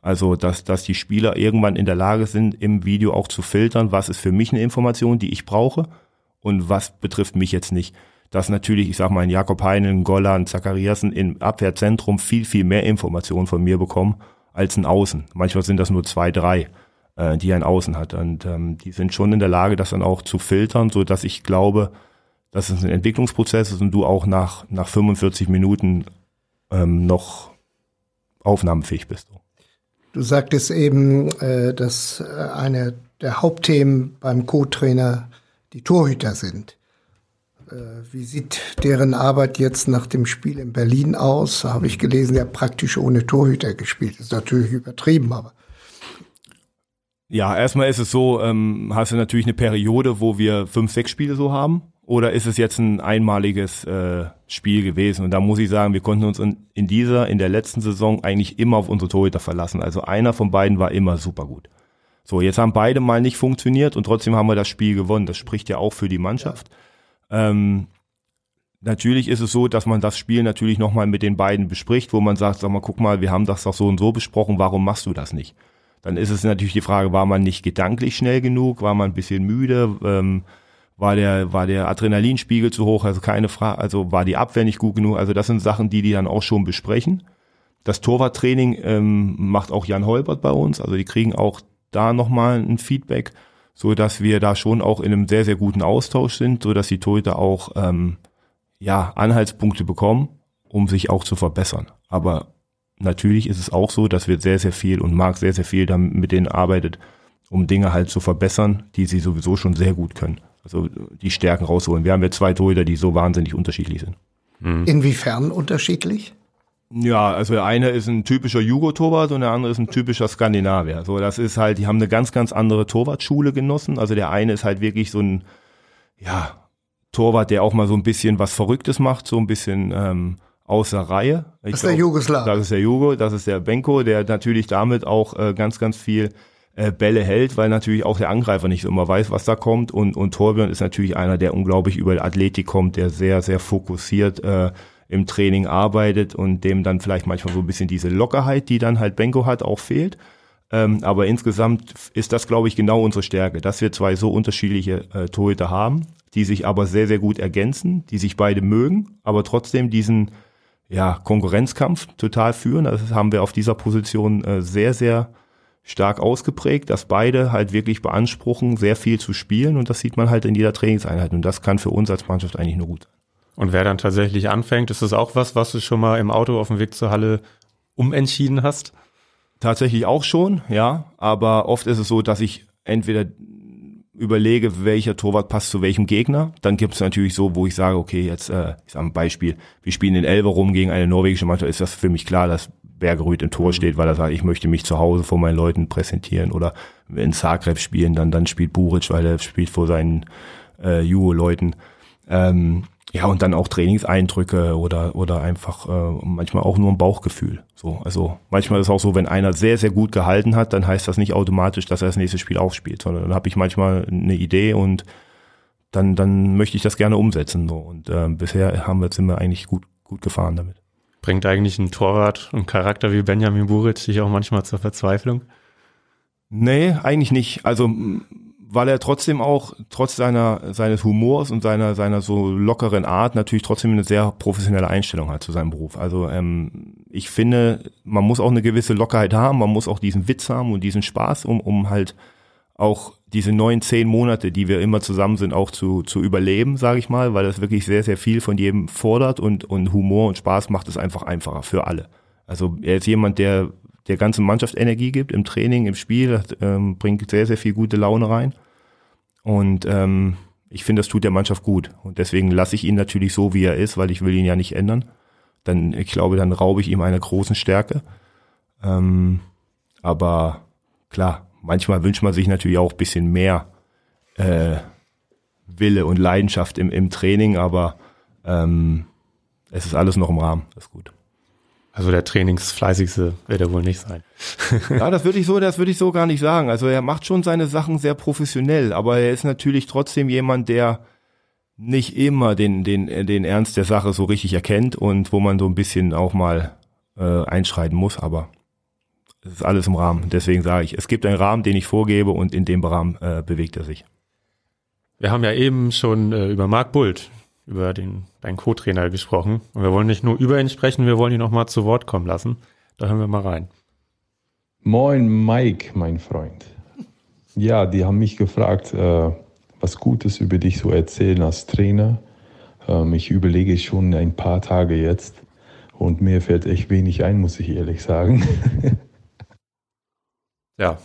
Also dass, dass die Spieler irgendwann in der Lage sind, im Video auch zu filtern, was ist für mich eine Information, die ich brauche und was betrifft mich jetzt nicht dass natürlich, ich sag mal, ein Jakob Heinen, Golland, Zachariasen im Abwehrzentrum viel, viel mehr Informationen von mir bekommen als ein Außen. Manchmal sind das nur zwei, drei, äh, die ein Außen hat. Und ähm, die sind schon in der Lage, das dann auch zu filtern, so dass ich glaube, dass es ein Entwicklungsprozess ist und du auch nach, nach 45 Minuten ähm, noch aufnahmefähig bist. Du sagtest eben, äh, dass äh, eine der Hauptthemen beim Co-Trainer die Torhüter sind. Äh, wie sieht deren Arbeit jetzt nach dem Spiel in Berlin aus? Habe ich gelesen, der praktisch ohne Torhüter gespielt. ist natürlich übertrieben, aber. Ja, erstmal ist es so, ähm, hast du natürlich eine Periode, wo wir fünf, sechs Spiele so haben. Oder ist es jetzt ein einmaliges äh, Spiel gewesen? Und da muss ich sagen, wir konnten uns in, in dieser, in der letzten Saison eigentlich immer auf unsere Torhüter verlassen. Also einer von beiden war immer super gut. So, jetzt haben beide mal nicht funktioniert und trotzdem haben wir das Spiel gewonnen. Das spricht ja auch für die Mannschaft. Ja. Ähm, natürlich ist es so, dass man das Spiel natürlich nochmal mit den beiden bespricht, wo man sagt, sag mal, guck mal, wir haben das doch so und so besprochen, warum machst du das nicht? Dann ist es natürlich die Frage, war man nicht gedanklich schnell genug, war man ein bisschen müde, ähm, war der, war der Adrenalinspiegel zu hoch, also keine Frage, also war die Abwehr nicht gut genug, also das sind Sachen, die die dann auch schon besprechen. Das Torwarttraining ähm, macht auch Jan Holbert bei uns, also die kriegen auch da nochmal ein Feedback so dass wir da schon auch in einem sehr, sehr guten Austausch sind, so dass die Torhüter auch ähm, ja, Anhaltspunkte bekommen, um sich auch zu verbessern. Aber natürlich ist es auch so, dass wir sehr, sehr viel und Marc sehr, sehr viel damit mit denen arbeitet, um Dinge halt zu verbessern, die sie sowieso schon sehr gut können. Also die Stärken rausholen. Wir haben ja zwei Torhüter, die so wahnsinnig unterschiedlich sind. Inwiefern unterschiedlich? Ja, also der eine ist ein typischer Jugo-Torwart und der andere ist ein typischer Skandinavier. So, das ist halt, die haben eine ganz, ganz andere Torwartschule genossen. Also der eine ist halt wirklich so ein, ja, Torwart, der auch mal so ein bisschen was Verrücktes macht, so ein bisschen ähm, außer Reihe. Ich das ist glaub, der Jugoslaw. Das ist der Jugo, das ist der Benko, der natürlich damit auch äh, ganz, ganz viel äh, Bälle hält, weil natürlich auch der Angreifer nicht immer weiß, was da kommt. Und, und Torbjörn ist natürlich einer, der unglaublich über Athletik kommt, der sehr, sehr fokussiert äh, im Training arbeitet und dem dann vielleicht manchmal so ein bisschen diese Lockerheit, die dann halt Benko hat, auch fehlt. Ähm, aber insgesamt ist das, glaube ich, genau unsere Stärke, dass wir zwei so unterschiedliche äh, Torhüter haben, die sich aber sehr, sehr gut ergänzen, die sich beide mögen, aber trotzdem diesen ja, Konkurrenzkampf total führen. Das haben wir auf dieser Position äh, sehr, sehr stark ausgeprägt, dass beide halt wirklich beanspruchen, sehr viel zu spielen und das sieht man halt in jeder Trainingseinheit und das kann für uns als Mannschaft eigentlich nur gut sein. Und wer dann tatsächlich anfängt, ist das auch was, was du schon mal im Auto auf dem Weg zur Halle umentschieden hast? Tatsächlich auch schon, ja. Aber oft ist es so, dass ich entweder überlege, welcher Torwart passt zu welchem Gegner. Dann gibt es natürlich so, wo ich sage, okay, jetzt, äh, ich sage ein Beispiel, wir spielen in Elber rum gegen eine norwegische Mannschaft, ist das für mich klar, dass Bergerud im Tor steht, weil er sagt, ich möchte mich zu Hause vor meinen Leuten präsentieren. Oder in Zagreb spielen, dann, dann spielt Buric, weil er spielt vor seinen äh, Jugo-Leuten. Ähm, ja, und dann auch Trainingseindrücke oder, oder einfach äh, manchmal auch nur ein Bauchgefühl. So, also manchmal ist es auch so, wenn einer sehr, sehr gut gehalten hat, dann heißt das nicht automatisch, dass er das nächste Spiel auch spielt, sondern dann habe ich manchmal eine Idee und dann, dann möchte ich das gerne umsetzen. So. Und äh, bisher haben wir, sind wir eigentlich gut, gut gefahren damit. Bringt eigentlich ein Torwart und Charakter wie Benjamin Buric dich auch manchmal zur Verzweiflung? Nee, eigentlich nicht. Also weil er trotzdem auch, trotz seiner, seines Humors und seiner, seiner so lockeren Art, natürlich trotzdem eine sehr professionelle Einstellung hat zu seinem Beruf. Also ähm, ich finde, man muss auch eine gewisse Lockerheit haben, man muss auch diesen Witz haben und diesen Spaß, um, um halt auch diese neun, zehn Monate, die wir immer zusammen sind, auch zu, zu überleben, sage ich mal, weil das wirklich sehr, sehr viel von jedem fordert und, und Humor und Spaß macht es einfach einfacher für alle. Also er ist jemand, der der ganzen Mannschaft Energie gibt im Training, im Spiel, ähm, bringt sehr, sehr viel gute Laune rein. Und ähm, ich finde, das tut der Mannschaft gut. Und deswegen lasse ich ihn natürlich so, wie er ist, weil ich will ihn ja nicht ändern. Dann, ich glaube, dann raube ich ihm eine großen Stärke. Ähm, aber klar, manchmal wünscht man sich natürlich auch bisschen mehr äh, Wille und Leidenschaft im, im Training, aber ähm, es ist alles noch im Rahmen. Das ist gut. Also der Trainingsfleißigste wird er wohl nicht sein. ja, das würde ich so, das würde ich so gar nicht sagen. Also er macht schon seine Sachen sehr professionell, aber er ist natürlich trotzdem jemand, der nicht immer den, den, den Ernst der Sache so richtig erkennt und wo man so ein bisschen auch mal äh, einschreiten muss, aber es ist alles im Rahmen. Deswegen sage ich, es gibt einen Rahmen, den ich vorgebe und in dem Rahmen äh, bewegt er sich. Wir haben ja eben schon äh, über Marc Bult, über den, deinen Co-Trainer gesprochen. Und wir wollen nicht nur über ihn sprechen, wir wollen ihn noch mal zu Wort kommen lassen. Da hören wir mal rein. Moin Mike, mein Freund. Ja, die haben mich gefragt, äh, was Gutes über dich so erzählen als Trainer. Ähm, ich überlege schon ein paar Tage jetzt und mir fällt echt wenig ein, muss ich ehrlich sagen. ja.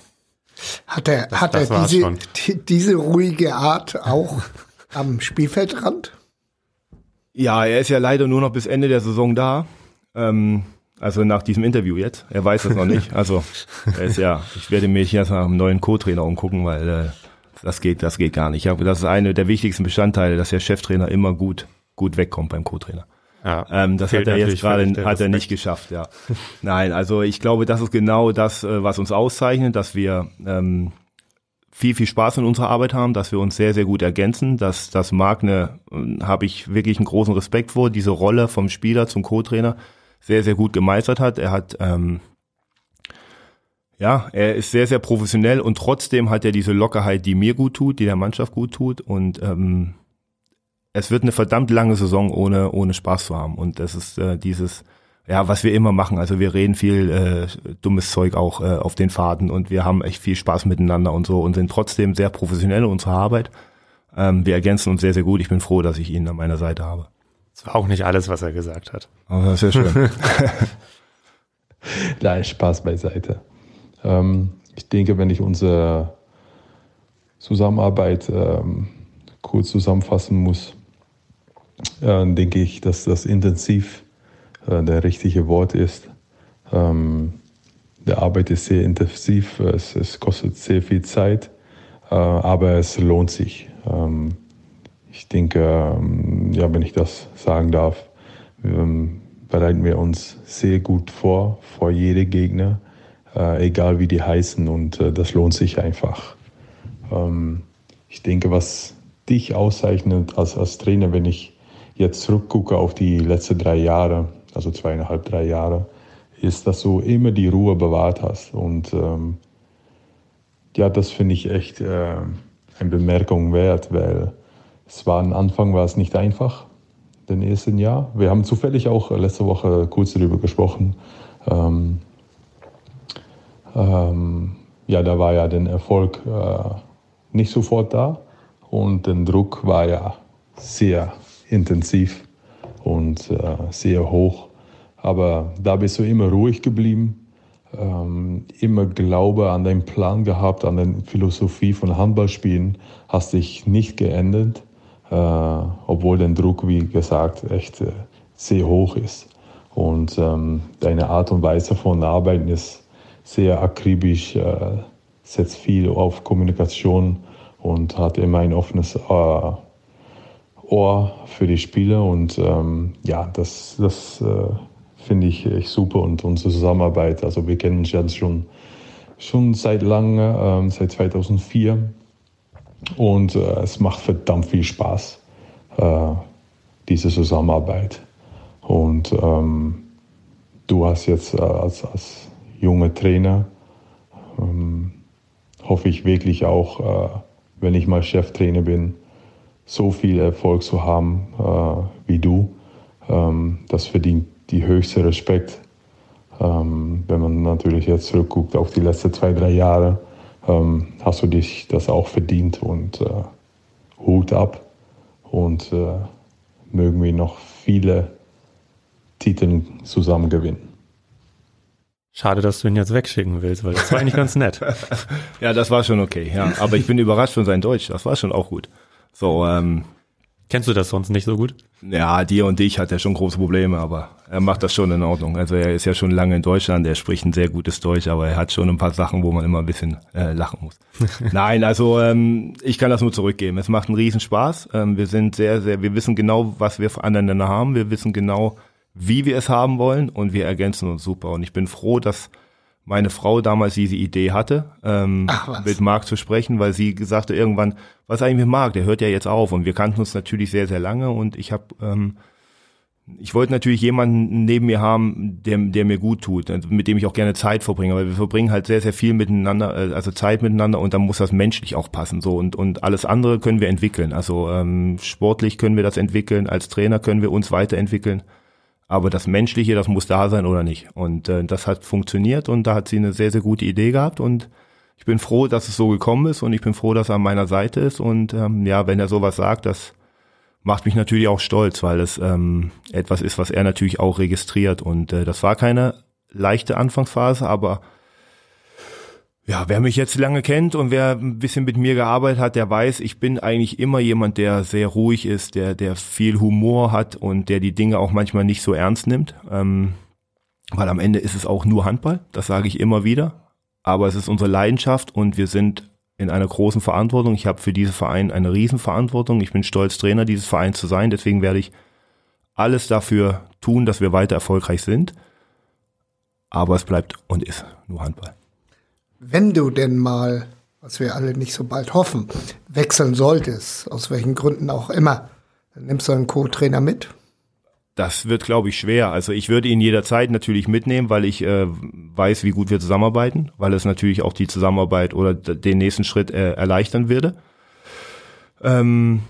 Hat er, das, hat das er diese, die, diese ruhige Art auch am Spielfeldrand? Ja, er ist ja leider nur noch bis Ende der Saison da. Ähm, also nach diesem Interview jetzt. Er weiß es noch nicht. Also er ist ja, ich werde mich jetzt nach einem neuen Co-Trainer umgucken, weil äh, das geht, das geht gar nicht. Ja, das ist eine der wichtigsten Bestandteile, dass der Cheftrainer immer gut, gut wegkommt beim Co-Trainer. Ja, ähm, das hat er jetzt gerade hat er nicht geschafft, ja. Nein, also ich glaube, das ist genau das, äh, was uns auszeichnet, dass wir ähm, viel, viel Spaß in unserer Arbeit haben, dass wir uns sehr, sehr gut ergänzen. Dass das Magne, äh, habe ich wirklich einen großen Respekt vor, diese Rolle vom Spieler zum Co-Trainer sehr, sehr gut gemeistert hat. Er hat, ähm, ja, er ist sehr, sehr professionell und trotzdem hat er diese Lockerheit, die mir gut tut, die der Mannschaft gut tut. Und ähm, es wird eine verdammt lange Saison ohne, ohne Spaß zu haben. Und das ist äh, dieses ja, was wir immer machen. Also wir reden viel äh, dummes Zeug auch äh, auf den Fahrten und wir haben echt viel Spaß miteinander und so und sind trotzdem sehr professionell in unserer Arbeit. Ähm, wir ergänzen uns sehr, sehr gut. Ich bin froh, dass ich ihn an meiner Seite habe. Das war auch nicht alles, was er gesagt hat. Aber das ist ja schön. Nein, Spaß beiseite. Ähm, ich denke, wenn ich unsere Zusammenarbeit ähm, kurz zusammenfassen muss, äh, denke ich, dass das intensiv äh, der richtige Wort ist. Ähm, der Arbeit ist sehr intensiv, es, es kostet sehr viel Zeit, äh, aber es lohnt sich. Ähm, ich denke, ähm, ja, wenn ich das sagen darf, bereiten wir uns sehr gut vor, vor jede Gegner, äh, egal wie die heißen und das lohnt sich einfach. ich denke, was dich auszeichnet als, als Trainer, wenn ich jetzt zurückgucke auf die letzten drei Jahre, also zweieinhalb, drei Jahre, ist, dass du immer die Ruhe bewahrt hast. Und ähm, ja, das finde ich echt äh, eine Bemerkung wert, weil es war am Anfang war es nicht einfach, den ersten Jahr. Wir haben zufällig auch letzte Woche kurz darüber gesprochen. Ähm, ähm, ja, da war ja der Erfolg äh, nicht sofort da und der Druck war ja sehr intensiv. und äh, sehr hoch. Aber da bist du immer ruhig geblieben, ähm, immer Glaube an den Plan gehabt, an die Philosophie von Handballspielen, hast dich nicht geändert, äh, obwohl der Druck, wie gesagt, echt äh, sehr hoch ist. Und ähm, deine Art und Weise von Arbeiten ist sehr akribisch, äh, setzt viel auf Kommunikation und hat immer ein offenes äh, Ohr für die Spieler. Und ähm, ja, das, das äh, finde ich echt super und unsere Zusammenarbeit. Also wir kennen uns jetzt schon, schon seit lange, ähm, seit 2004. Und äh, es macht verdammt viel Spaß, äh, diese Zusammenarbeit. Und ähm, du hast jetzt äh, als, als junger Trainer, ähm, hoffe ich wirklich auch, äh, wenn ich mal Cheftrainer bin, so viel Erfolg zu haben äh, wie du. Ähm, das verdient die höchste Respekt. Ähm, wenn man natürlich jetzt zurückguckt auf die letzten zwei, drei Jahre, ähm, hast du dich das auch verdient und äh, Hut ab. Und äh, mögen wir noch viele Titel zusammen gewinnen. Schade, dass du ihn jetzt wegschicken willst, weil das war eigentlich ganz nett. Ja, das war schon okay, ja. Aber ich bin überrascht von sein Deutsch. Das war schon auch gut. So, ähm, Kennst du das sonst nicht so gut? ja, dir und dich hat er schon große Probleme, aber er macht das schon in Ordnung. Also er ist ja schon lange in Deutschland, er spricht ein sehr gutes Deutsch, aber er hat schon ein paar Sachen, wo man immer ein bisschen äh, lachen muss. Nein, also ähm, ich kann das nur zurückgeben. Es macht einen Riesenspaß. Ähm, wir sind sehr, sehr, wir wissen genau, was wir aneinander haben. Wir wissen genau, wie wir es haben wollen und wir ergänzen uns super. Und ich bin froh, dass meine Frau damals diese Idee hatte, ähm, Ach, mit Marc zu sprechen, weil sie sagte irgendwann, was eigentlich mit Marc, der hört ja jetzt auf. Und wir kannten uns natürlich sehr, sehr lange und ich habe, ähm, ich wollte natürlich jemanden neben mir haben, der, der mir gut tut, also mit dem ich auch gerne Zeit verbringe, weil wir verbringen halt sehr, sehr viel miteinander, äh, also Zeit miteinander und dann muss das menschlich auch passen so. Und, und alles andere können wir entwickeln, also ähm, sportlich können wir das entwickeln, als Trainer können wir uns weiterentwickeln, aber das Menschliche, das muss da sein oder nicht. Und äh, das hat funktioniert und da hat sie eine sehr, sehr gute Idee gehabt und ich bin froh, dass es so gekommen ist und ich bin froh, dass er an meiner Seite ist. Und ähm, ja, wenn er sowas sagt, das macht mich natürlich auch stolz, weil es ähm, etwas ist, was er natürlich auch registriert. Und äh, das war keine leichte Anfangsphase, aber ja, wer mich jetzt lange kennt und wer ein bisschen mit mir gearbeitet hat, der weiß, ich bin eigentlich immer jemand, der sehr ruhig ist, der, der viel Humor hat und der die Dinge auch manchmal nicht so ernst nimmt. Ähm, weil am Ende ist es auch nur Handball, das sage ich immer wieder. Aber es ist unsere Leidenschaft und wir sind in einer großen Verantwortung. Ich habe für diesen Verein eine Riesenverantwortung. Ich bin stolz, Trainer dieses Vereins zu sein. Deswegen werde ich alles dafür tun, dass wir weiter erfolgreich sind. Aber es bleibt und ist nur Handball. Wenn du denn mal, was wir alle nicht so bald hoffen, wechseln solltest, aus welchen Gründen auch immer, dann nimmst du einen Co-Trainer mit. Das wird, glaube ich, schwer. Also ich würde ihn jederzeit natürlich mitnehmen, weil ich äh, weiß, wie gut wir zusammenarbeiten, weil es natürlich auch die Zusammenarbeit oder den nächsten Schritt äh, erleichtern würde. Ähm,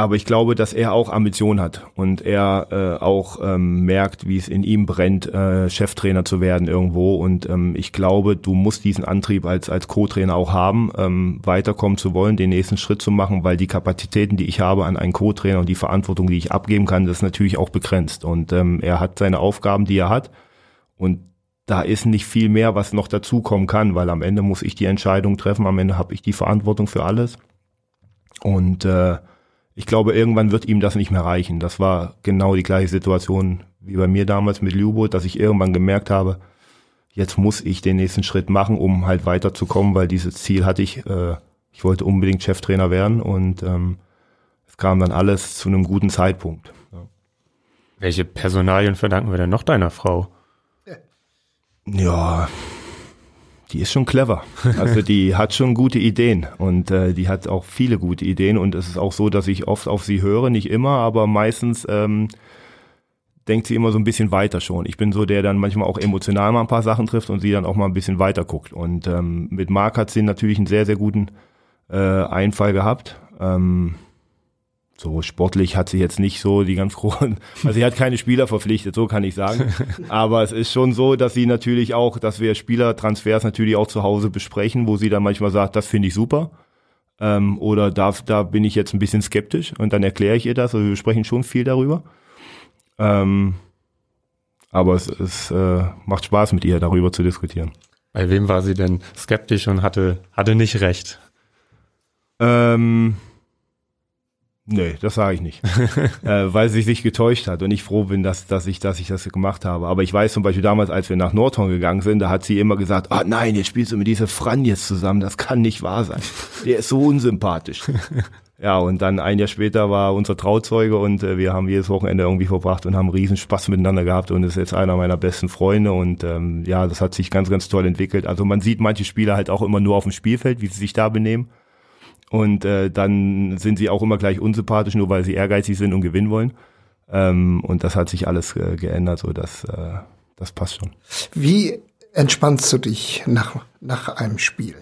aber ich glaube, dass er auch Ambitionen hat und er äh, auch ähm, merkt, wie es in ihm brennt, äh, Cheftrainer zu werden irgendwo. Und ähm, ich glaube, du musst diesen Antrieb als als Co-Trainer auch haben, ähm, weiterkommen zu wollen, den nächsten Schritt zu machen, weil die Kapazitäten, die ich habe an einen Co-Trainer und die Verantwortung, die ich abgeben kann, das ist natürlich auch begrenzt. Und ähm, er hat seine Aufgaben, die er hat. Und da ist nicht viel mehr, was noch dazukommen kann, weil am Ende muss ich die Entscheidung treffen, am Ende habe ich die Verantwortung für alles. Und äh, ich glaube, irgendwann wird ihm das nicht mehr reichen. Das war genau die gleiche Situation wie bei mir damals mit Lubo, dass ich irgendwann gemerkt habe, jetzt muss ich den nächsten Schritt machen, um halt weiterzukommen, weil dieses Ziel hatte ich, äh, ich wollte unbedingt Cheftrainer werden und ähm, es kam dann alles zu einem guten Zeitpunkt. Ja. Welche Personalien verdanken wir denn noch deiner Frau? Ja, die ist schon clever. Also die hat schon gute Ideen und äh, die hat auch viele gute Ideen und es ist auch so, dass ich oft auf sie höre, nicht immer, aber meistens ähm, denkt sie immer so ein bisschen weiter schon. Ich bin so der, der dann manchmal auch emotional mal ein paar Sachen trifft und sie dann auch mal ein bisschen weiter guckt. Und ähm, mit Marc hat sie natürlich einen sehr, sehr guten äh, Einfall gehabt. Ähm, so sportlich hat sie jetzt nicht so die ganz großen, also sie hat keine Spieler verpflichtet, so kann ich sagen. Aber es ist schon so, dass sie natürlich auch, dass wir Spielertransfers natürlich auch zu Hause besprechen, wo sie dann manchmal sagt, das finde ich super. Ähm, oder da, da bin ich jetzt ein bisschen skeptisch und dann erkläre ich ihr das. Also wir sprechen schon viel darüber. Ähm, aber es, es äh, macht Spaß mit ihr darüber zu diskutieren. Bei wem war sie denn skeptisch und hatte, hatte nicht recht? Ähm, nee, das sage ich nicht. äh, weil sie sich getäuscht hat und ich froh bin, dass, dass, ich, dass ich das gemacht habe. Aber ich weiß zum Beispiel damals, als wir nach Nordhorn gegangen sind, da hat sie immer gesagt, ah nein, jetzt spielst du mit dieser Fran jetzt zusammen, das kann nicht wahr sein. Der ist so unsympathisch. Ja, und dann ein Jahr später war unser Trauzeuge und äh, wir haben jedes Wochenende irgendwie verbracht und haben riesen Spaß miteinander gehabt und ist jetzt einer meiner besten Freunde und ähm, ja, das hat sich ganz, ganz toll entwickelt. Also man sieht manche Spieler halt auch immer nur auf dem Spielfeld, wie sie sich da benehmen. Und äh, dann sind sie auch immer gleich unsympathisch, nur weil sie ehrgeizig sind und gewinnen wollen. Ähm, und das hat sich alles äh, geändert, so dass äh, das passt schon. Wie entspannst du dich nach, nach einem Spiel?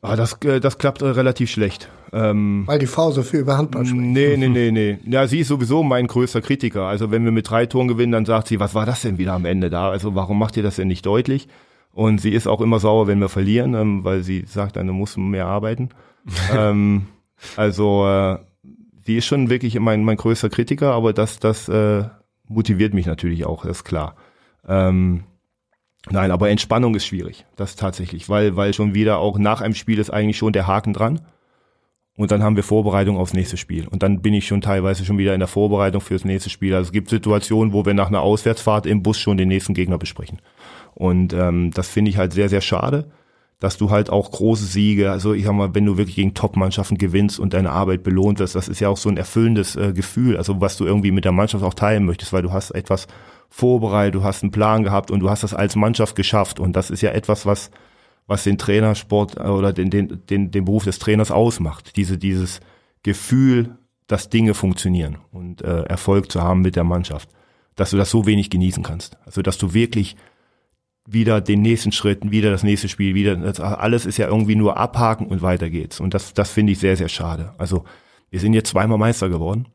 Ah, das, äh, das klappt äh, relativ schlecht. Ähm, Weil die Frau so viel über Handball spricht. Nee, nee, nee, nee. Ja, sie ist sowieso mein größter Kritiker. Also wenn wir mit drei Toren gewinnen, dann sagt sie, was war das denn wieder am Ende da? Also warum macht ihr das denn nicht deutlich? Und sie ist auch immer sauer, wenn wir verlieren, ähm, weil sie sagt, dann muss man mehr arbeiten. ähm, also äh, sie ist schon wirklich mein, mein größter Kritiker, aber das, das äh, motiviert mich natürlich auch, das ist klar. Ähm, nein, aber Entspannung ist schwierig, das tatsächlich, weil, weil schon wieder auch nach einem Spiel ist eigentlich schon der Haken dran. Und dann haben wir Vorbereitung aufs nächste Spiel. Und dann bin ich schon teilweise schon wieder in der Vorbereitung fürs nächste Spiel. Also es gibt Situationen, wo wir nach einer Auswärtsfahrt im Bus schon den nächsten Gegner besprechen. Und ähm, das finde ich halt sehr, sehr schade, dass du halt auch große Siege, also ich sag mal, wenn du wirklich gegen Top-Mannschaften gewinnst und deine Arbeit belohnt wirst, das ist ja auch so ein erfüllendes äh, Gefühl, also was du irgendwie mit der Mannschaft auch teilen möchtest, weil du hast etwas vorbereitet, du hast einen Plan gehabt und du hast das als Mannschaft geschafft. Und das ist ja etwas, was was den Trainersport äh, oder den, den, den, den Beruf des Trainers ausmacht. Diese, dieses Gefühl, dass Dinge funktionieren und äh, Erfolg zu haben mit der Mannschaft. Dass du das so wenig genießen kannst. Also dass du wirklich wieder den nächsten Schritt, wieder das nächste Spiel, wieder das, alles ist ja irgendwie nur abhaken und weiter geht's. Und das, das finde ich sehr, sehr schade. Also wir sind jetzt zweimal Meister geworden.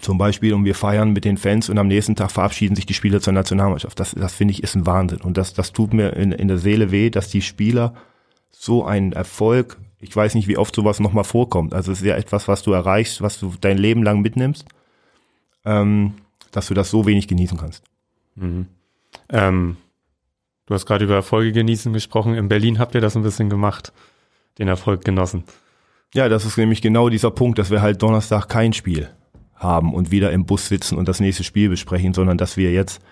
Zum Beispiel und wir feiern mit den Fans und am nächsten Tag verabschieden sich die Spieler zur Nationalmannschaft. Das, das finde ich ist ein Wahnsinn und das, das tut mir in, in der Seele weh, dass die Spieler so einen Erfolg, ich weiß nicht, wie oft sowas nochmal vorkommt. Also es ist ja etwas, was du erreichst, was du dein Leben lang mitnimmst, ähm, dass du das so wenig genießen kannst. Mhm. Ähm, du hast gerade über Erfolge genießen gesprochen. In Berlin habt ihr das ein bisschen gemacht, den Erfolg genossen. Ja, das ist nämlich genau dieser Punkt, dass wir halt Donnerstag kein Spiel haben und wieder im Bus sitzen und das nächste Spiel besprechen, sondern dass wir jetzt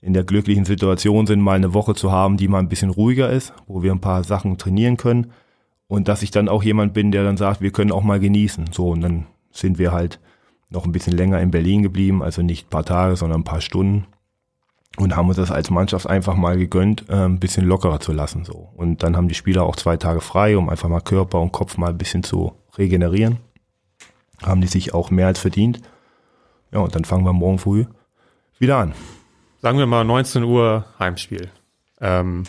in der glücklichen Situation sind, mal eine Woche zu haben, die mal ein bisschen ruhiger ist, wo wir ein paar Sachen trainieren können und dass ich dann auch jemand bin, der dann sagt, wir können auch mal genießen. So, und dann sind wir halt noch ein bisschen länger in Berlin geblieben, also nicht ein paar Tage, sondern ein paar Stunden und haben uns das als Mannschaft einfach mal gegönnt, äh, ein bisschen lockerer zu lassen. So. Und dann haben die Spieler auch zwei Tage frei, um einfach mal Körper und Kopf mal ein bisschen zu regenerieren haben die sich auch mehr als verdient. Ja, und dann fangen wir morgen früh wieder an. Sagen wir mal 19 Uhr Heimspiel. Ähm,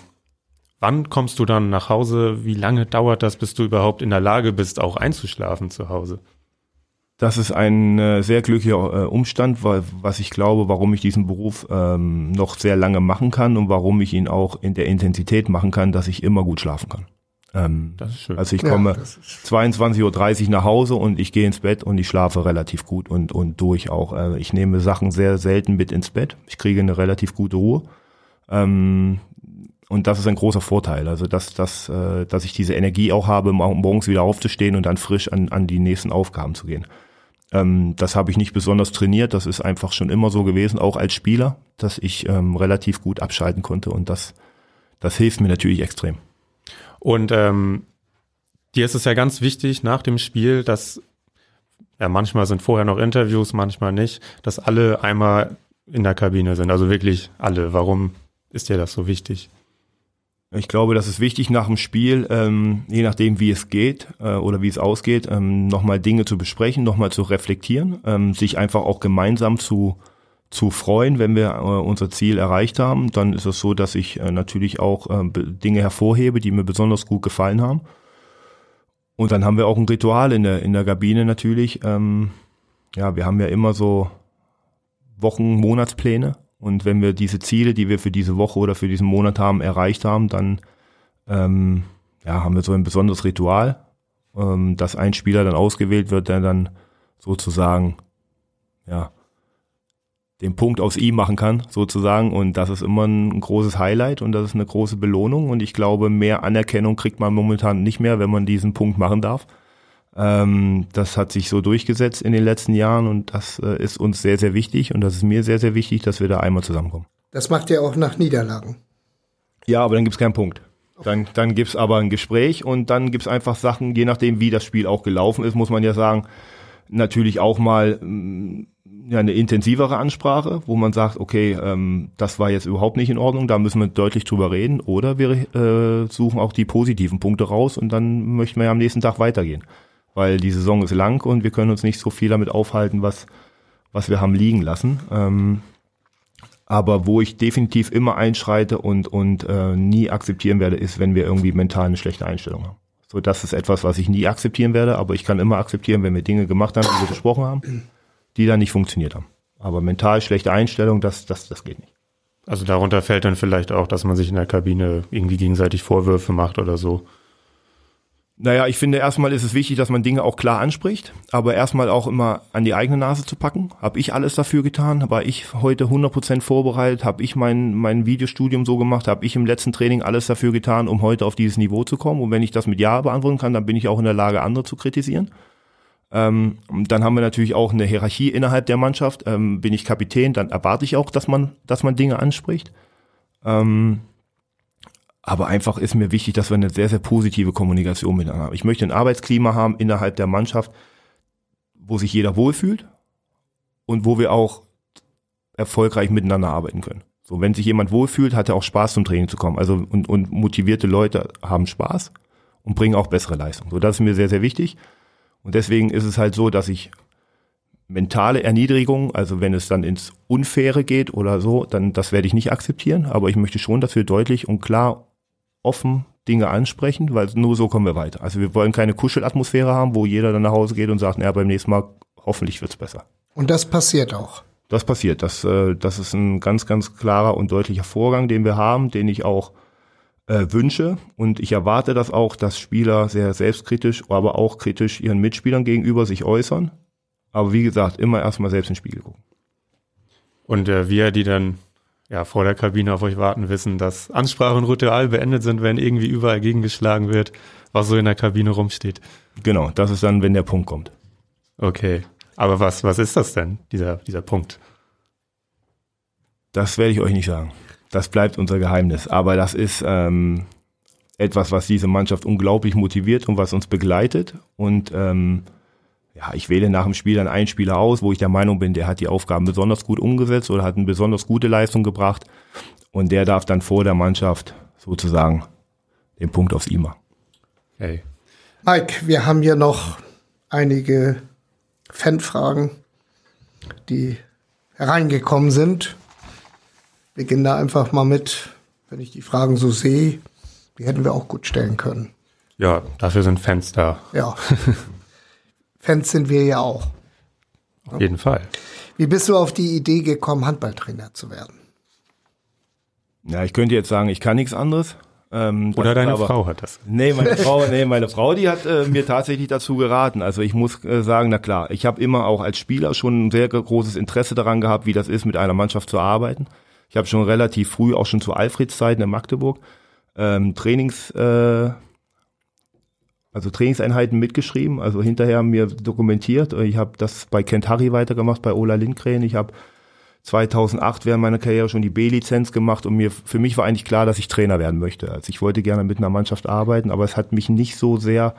wann kommst du dann nach Hause? Wie lange dauert das, bis du überhaupt in der Lage bist, auch einzuschlafen zu Hause? Das ist ein äh, sehr glücklicher äh, Umstand, weil, was ich glaube, warum ich diesen Beruf ähm, noch sehr lange machen kann und warum ich ihn auch in der Intensität machen kann, dass ich immer gut schlafen kann. Ähm, das ist schön. Also ich komme ja, 22.30 Uhr nach Hause und ich gehe ins Bett und ich schlafe relativ gut und, und durch auch. Äh, ich nehme Sachen sehr selten mit ins Bett. Ich kriege eine relativ gute Ruhe. Ähm, und das ist ein großer Vorteil. Also dass, dass, äh, dass ich diese Energie auch habe, morgens wieder aufzustehen und dann frisch an, an die nächsten Aufgaben zu gehen. Ähm, das habe ich nicht besonders trainiert. Das ist einfach schon immer so gewesen, auch als Spieler, dass ich ähm, relativ gut abschalten konnte und das, das hilft mir natürlich extrem. Und ähm, dir ist es ja ganz wichtig nach dem Spiel, dass ja manchmal sind vorher noch Interviews, manchmal nicht, dass alle einmal in der Kabine sind. Also wirklich alle. Warum ist dir das so wichtig? Ich glaube, das ist wichtig nach dem Spiel, ähm, je nachdem wie es geht äh, oder wie es ausgeht, ähm, nochmal Dinge zu besprechen, nochmal zu reflektieren, ähm, sich einfach auch gemeinsam zu zu freuen, wenn wir äh, unser Ziel erreicht haben. Dann ist es so, dass ich äh, natürlich auch äh, Dinge hervorhebe, die mir besonders gut gefallen haben. Und dann haben wir auch ein Ritual in der, in der Kabine natürlich. Ähm, ja, wir haben ja immer so Wochen, Monatspläne. Und wenn wir diese Ziele, die wir für diese Woche oder für diesen Monat haben, erreicht haben, dann ähm, ja, haben wir so ein besonderes Ritual, ähm, dass ein Spieler dann ausgewählt wird, der dann sozusagen ja den Punkt aus ihm machen kann, sozusagen. Und das ist immer ein großes Highlight und das ist eine große Belohnung. Und ich glaube, mehr Anerkennung kriegt man momentan nicht mehr, wenn man diesen Punkt machen darf. Ähm, das hat sich so durchgesetzt in den letzten Jahren und das äh, ist uns sehr, sehr wichtig und das ist mir sehr, sehr wichtig, dass wir da einmal zusammenkommen. Das macht ihr auch nach Niederlagen. Ja, aber dann gibt's keinen Punkt. Dann, dann gibt's aber ein Gespräch und dann gibt's einfach Sachen, je nachdem, wie das Spiel auch gelaufen ist, muss man ja sagen, natürlich auch mal mm, ja, eine intensivere Ansprache, wo man sagt, okay, ähm, das war jetzt überhaupt nicht in Ordnung, da müssen wir deutlich drüber reden. Oder wir äh, suchen auch die positiven Punkte raus und dann möchten wir ja am nächsten Tag weitergehen. Weil die Saison ist lang und wir können uns nicht so viel damit aufhalten, was, was wir haben liegen lassen. Ähm, aber wo ich definitiv immer einschreite und, und äh, nie akzeptieren werde, ist, wenn wir irgendwie mental eine schlechte Einstellung haben. So, das ist etwas, was ich nie akzeptieren werde, aber ich kann immer akzeptieren, wenn wir Dinge gemacht haben, die wir besprochen haben, die dann nicht funktioniert haben. Aber mental schlechte Einstellung, das, das, das geht nicht. Also darunter fällt dann vielleicht auch, dass man sich in der Kabine irgendwie gegenseitig Vorwürfe macht oder so. Naja, ich finde erstmal ist es wichtig, dass man Dinge auch klar anspricht, aber erstmal auch immer an die eigene Nase zu packen. Habe ich alles dafür getan? War ich heute 100% vorbereitet? Habe ich mein, mein Videostudium so gemacht? Habe ich im letzten Training alles dafür getan, um heute auf dieses Niveau zu kommen? Und wenn ich das mit Ja beantworten kann, dann bin ich auch in der Lage, andere zu kritisieren. Ähm, dann haben wir natürlich auch eine Hierarchie innerhalb der Mannschaft. Ähm, bin ich Kapitän, dann erwarte ich auch, dass man, dass man Dinge anspricht. Ähm, aber einfach ist mir wichtig, dass wir eine sehr, sehr positive Kommunikation miteinander haben. Ich möchte ein Arbeitsklima haben innerhalb der Mannschaft, wo sich jeder wohlfühlt und wo wir auch erfolgreich miteinander arbeiten können. So, wenn sich jemand wohlfühlt, hat er auch Spaß zum Training zu kommen. Also und, und motivierte Leute haben Spaß und bringen auch bessere Leistung. So, das ist mir sehr, sehr wichtig. Und deswegen ist es halt so, dass ich mentale Erniedrigung, also wenn es dann ins Unfaire geht oder so, dann das werde ich nicht akzeptieren. Aber ich möchte schon, dass wir deutlich und klar offen Dinge ansprechen, weil nur so kommen wir weiter. Also wir wollen keine Kuschelatmosphäre haben, wo jeder dann nach Hause geht und sagt, naja, beim nächsten Mal hoffentlich wird's besser. Und das passiert auch. Das passiert. Das, äh, das ist ein ganz, ganz klarer und deutlicher Vorgang, den wir haben, den ich auch äh, wünsche. Und ich erwarte das auch, dass Spieler sehr selbstkritisch, aber auch kritisch ihren Mitspielern gegenüber sich äußern. Aber wie gesagt, immer erstmal selbst ins Spiegel gucken. Und äh, wir, die dann ja, vor der Kabine auf euch warten, wissen, dass Ansprache und Ritual beendet sind, wenn irgendwie überall gegengeschlagen wird, was so in der Kabine rumsteht. Genau, das ist dann, wenn der Punkt kommt. Okay. Aber was, was ist das denn, dieser, dieser Punkt? Das werde ich euch nicht sagen. Das bleibt unser Geheimnis. Aber das ist ähm, etwas, was diese Mannschaft unglaublich motiviert und was uns begleitet. Und ähm, ja, ich wähle nach dem Spiel dann einen Spieler aus, wo ich der Meinung bin, der hat die Aufgaben besonders gut umgesetzt oder hat eine besonders gute Leistung gebracht. Und der darf dann vor der Mannschaft sozusagen den Punkt aufs I machen. Hey. Mike, wir haben hier noch einige Fanfragen, die hereingekommen sind. Wir gehen da einfach mal mit, wenn ich die Fragen so sehe, die hätten wir auch gut stellen können. Ja, dafür sind Fans da. Ja. Fans sind wir ja auch. Auf jeden Fall. Wie bist du auf die Idee gekommen, Handballtrainer zu werden? Ja, ich könnte jetzt sagen, ich kann nichts anderes. Ähm, Oder deine aber, Frau hat das. Nee, meine Frau, nee, meine Frau, die hat äh, mir tatsächlich dazu geraten. Also ich muss äh, sagen, na klar, ich habe immer auch als Spieler schon ein sehr großes Interesse daran gehabt, wie das ist, mit einer Mannschaft zu arbeiten. Ich habe schon relativ früh, auch schon zu Alfreds Zeiten in Magdeburg, ähm, Trainings, äh, also Trainingseinheiten mitgeschrieben, also hinterher mir dokumentiert. Ich habe das bei Kent Harry weitergemacht, bei Ola Lindgren. Ich habe 2008 während meiner Karriere schon die B-Lizenz gemacht und mir für mich war eigentlich klar, dass ich Trainer werden möchte. Also ich wollte gerne mit einer Mannschaft arbeiten, aber es hat mich nicht so sehr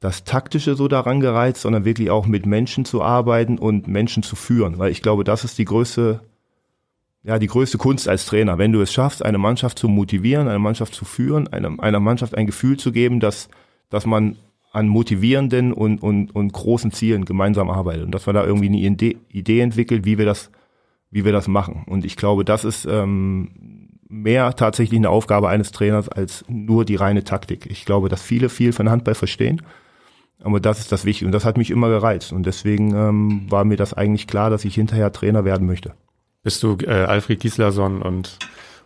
das Taktische so daran gereizt, sondern wirklich auch mit Menschen zu arbeiten und Menschen zu führen, weil ich glaube, das ist die größte ja, die größte Kunst als Trainer, wenn du es schaffst, eine Mannschaft zu motivieren, eine Mannschaft zu führen, einer, einer Mannschaft ein Gefühl zu geben, dass dass man an motivierenden und, und, und großen Zielen gemeinsam arbeitet und dass man da irgendwie eine Idee, entwickelt, wie wir das, wie wir das machen. Und ich glaube, das ist ähm, mehr tatsächlich eine Aufgabe eines Trainers als nur die reine Taktik. Ich glaube, dass viele viel von Handball verstehen, aber das ist das Wichtige und das hat mich immer gereizt und deswegen ähm, war mir das eigentlich klar, dass ich hinterher Trainer werden möchte. Bist du äh, Alfred Gislason und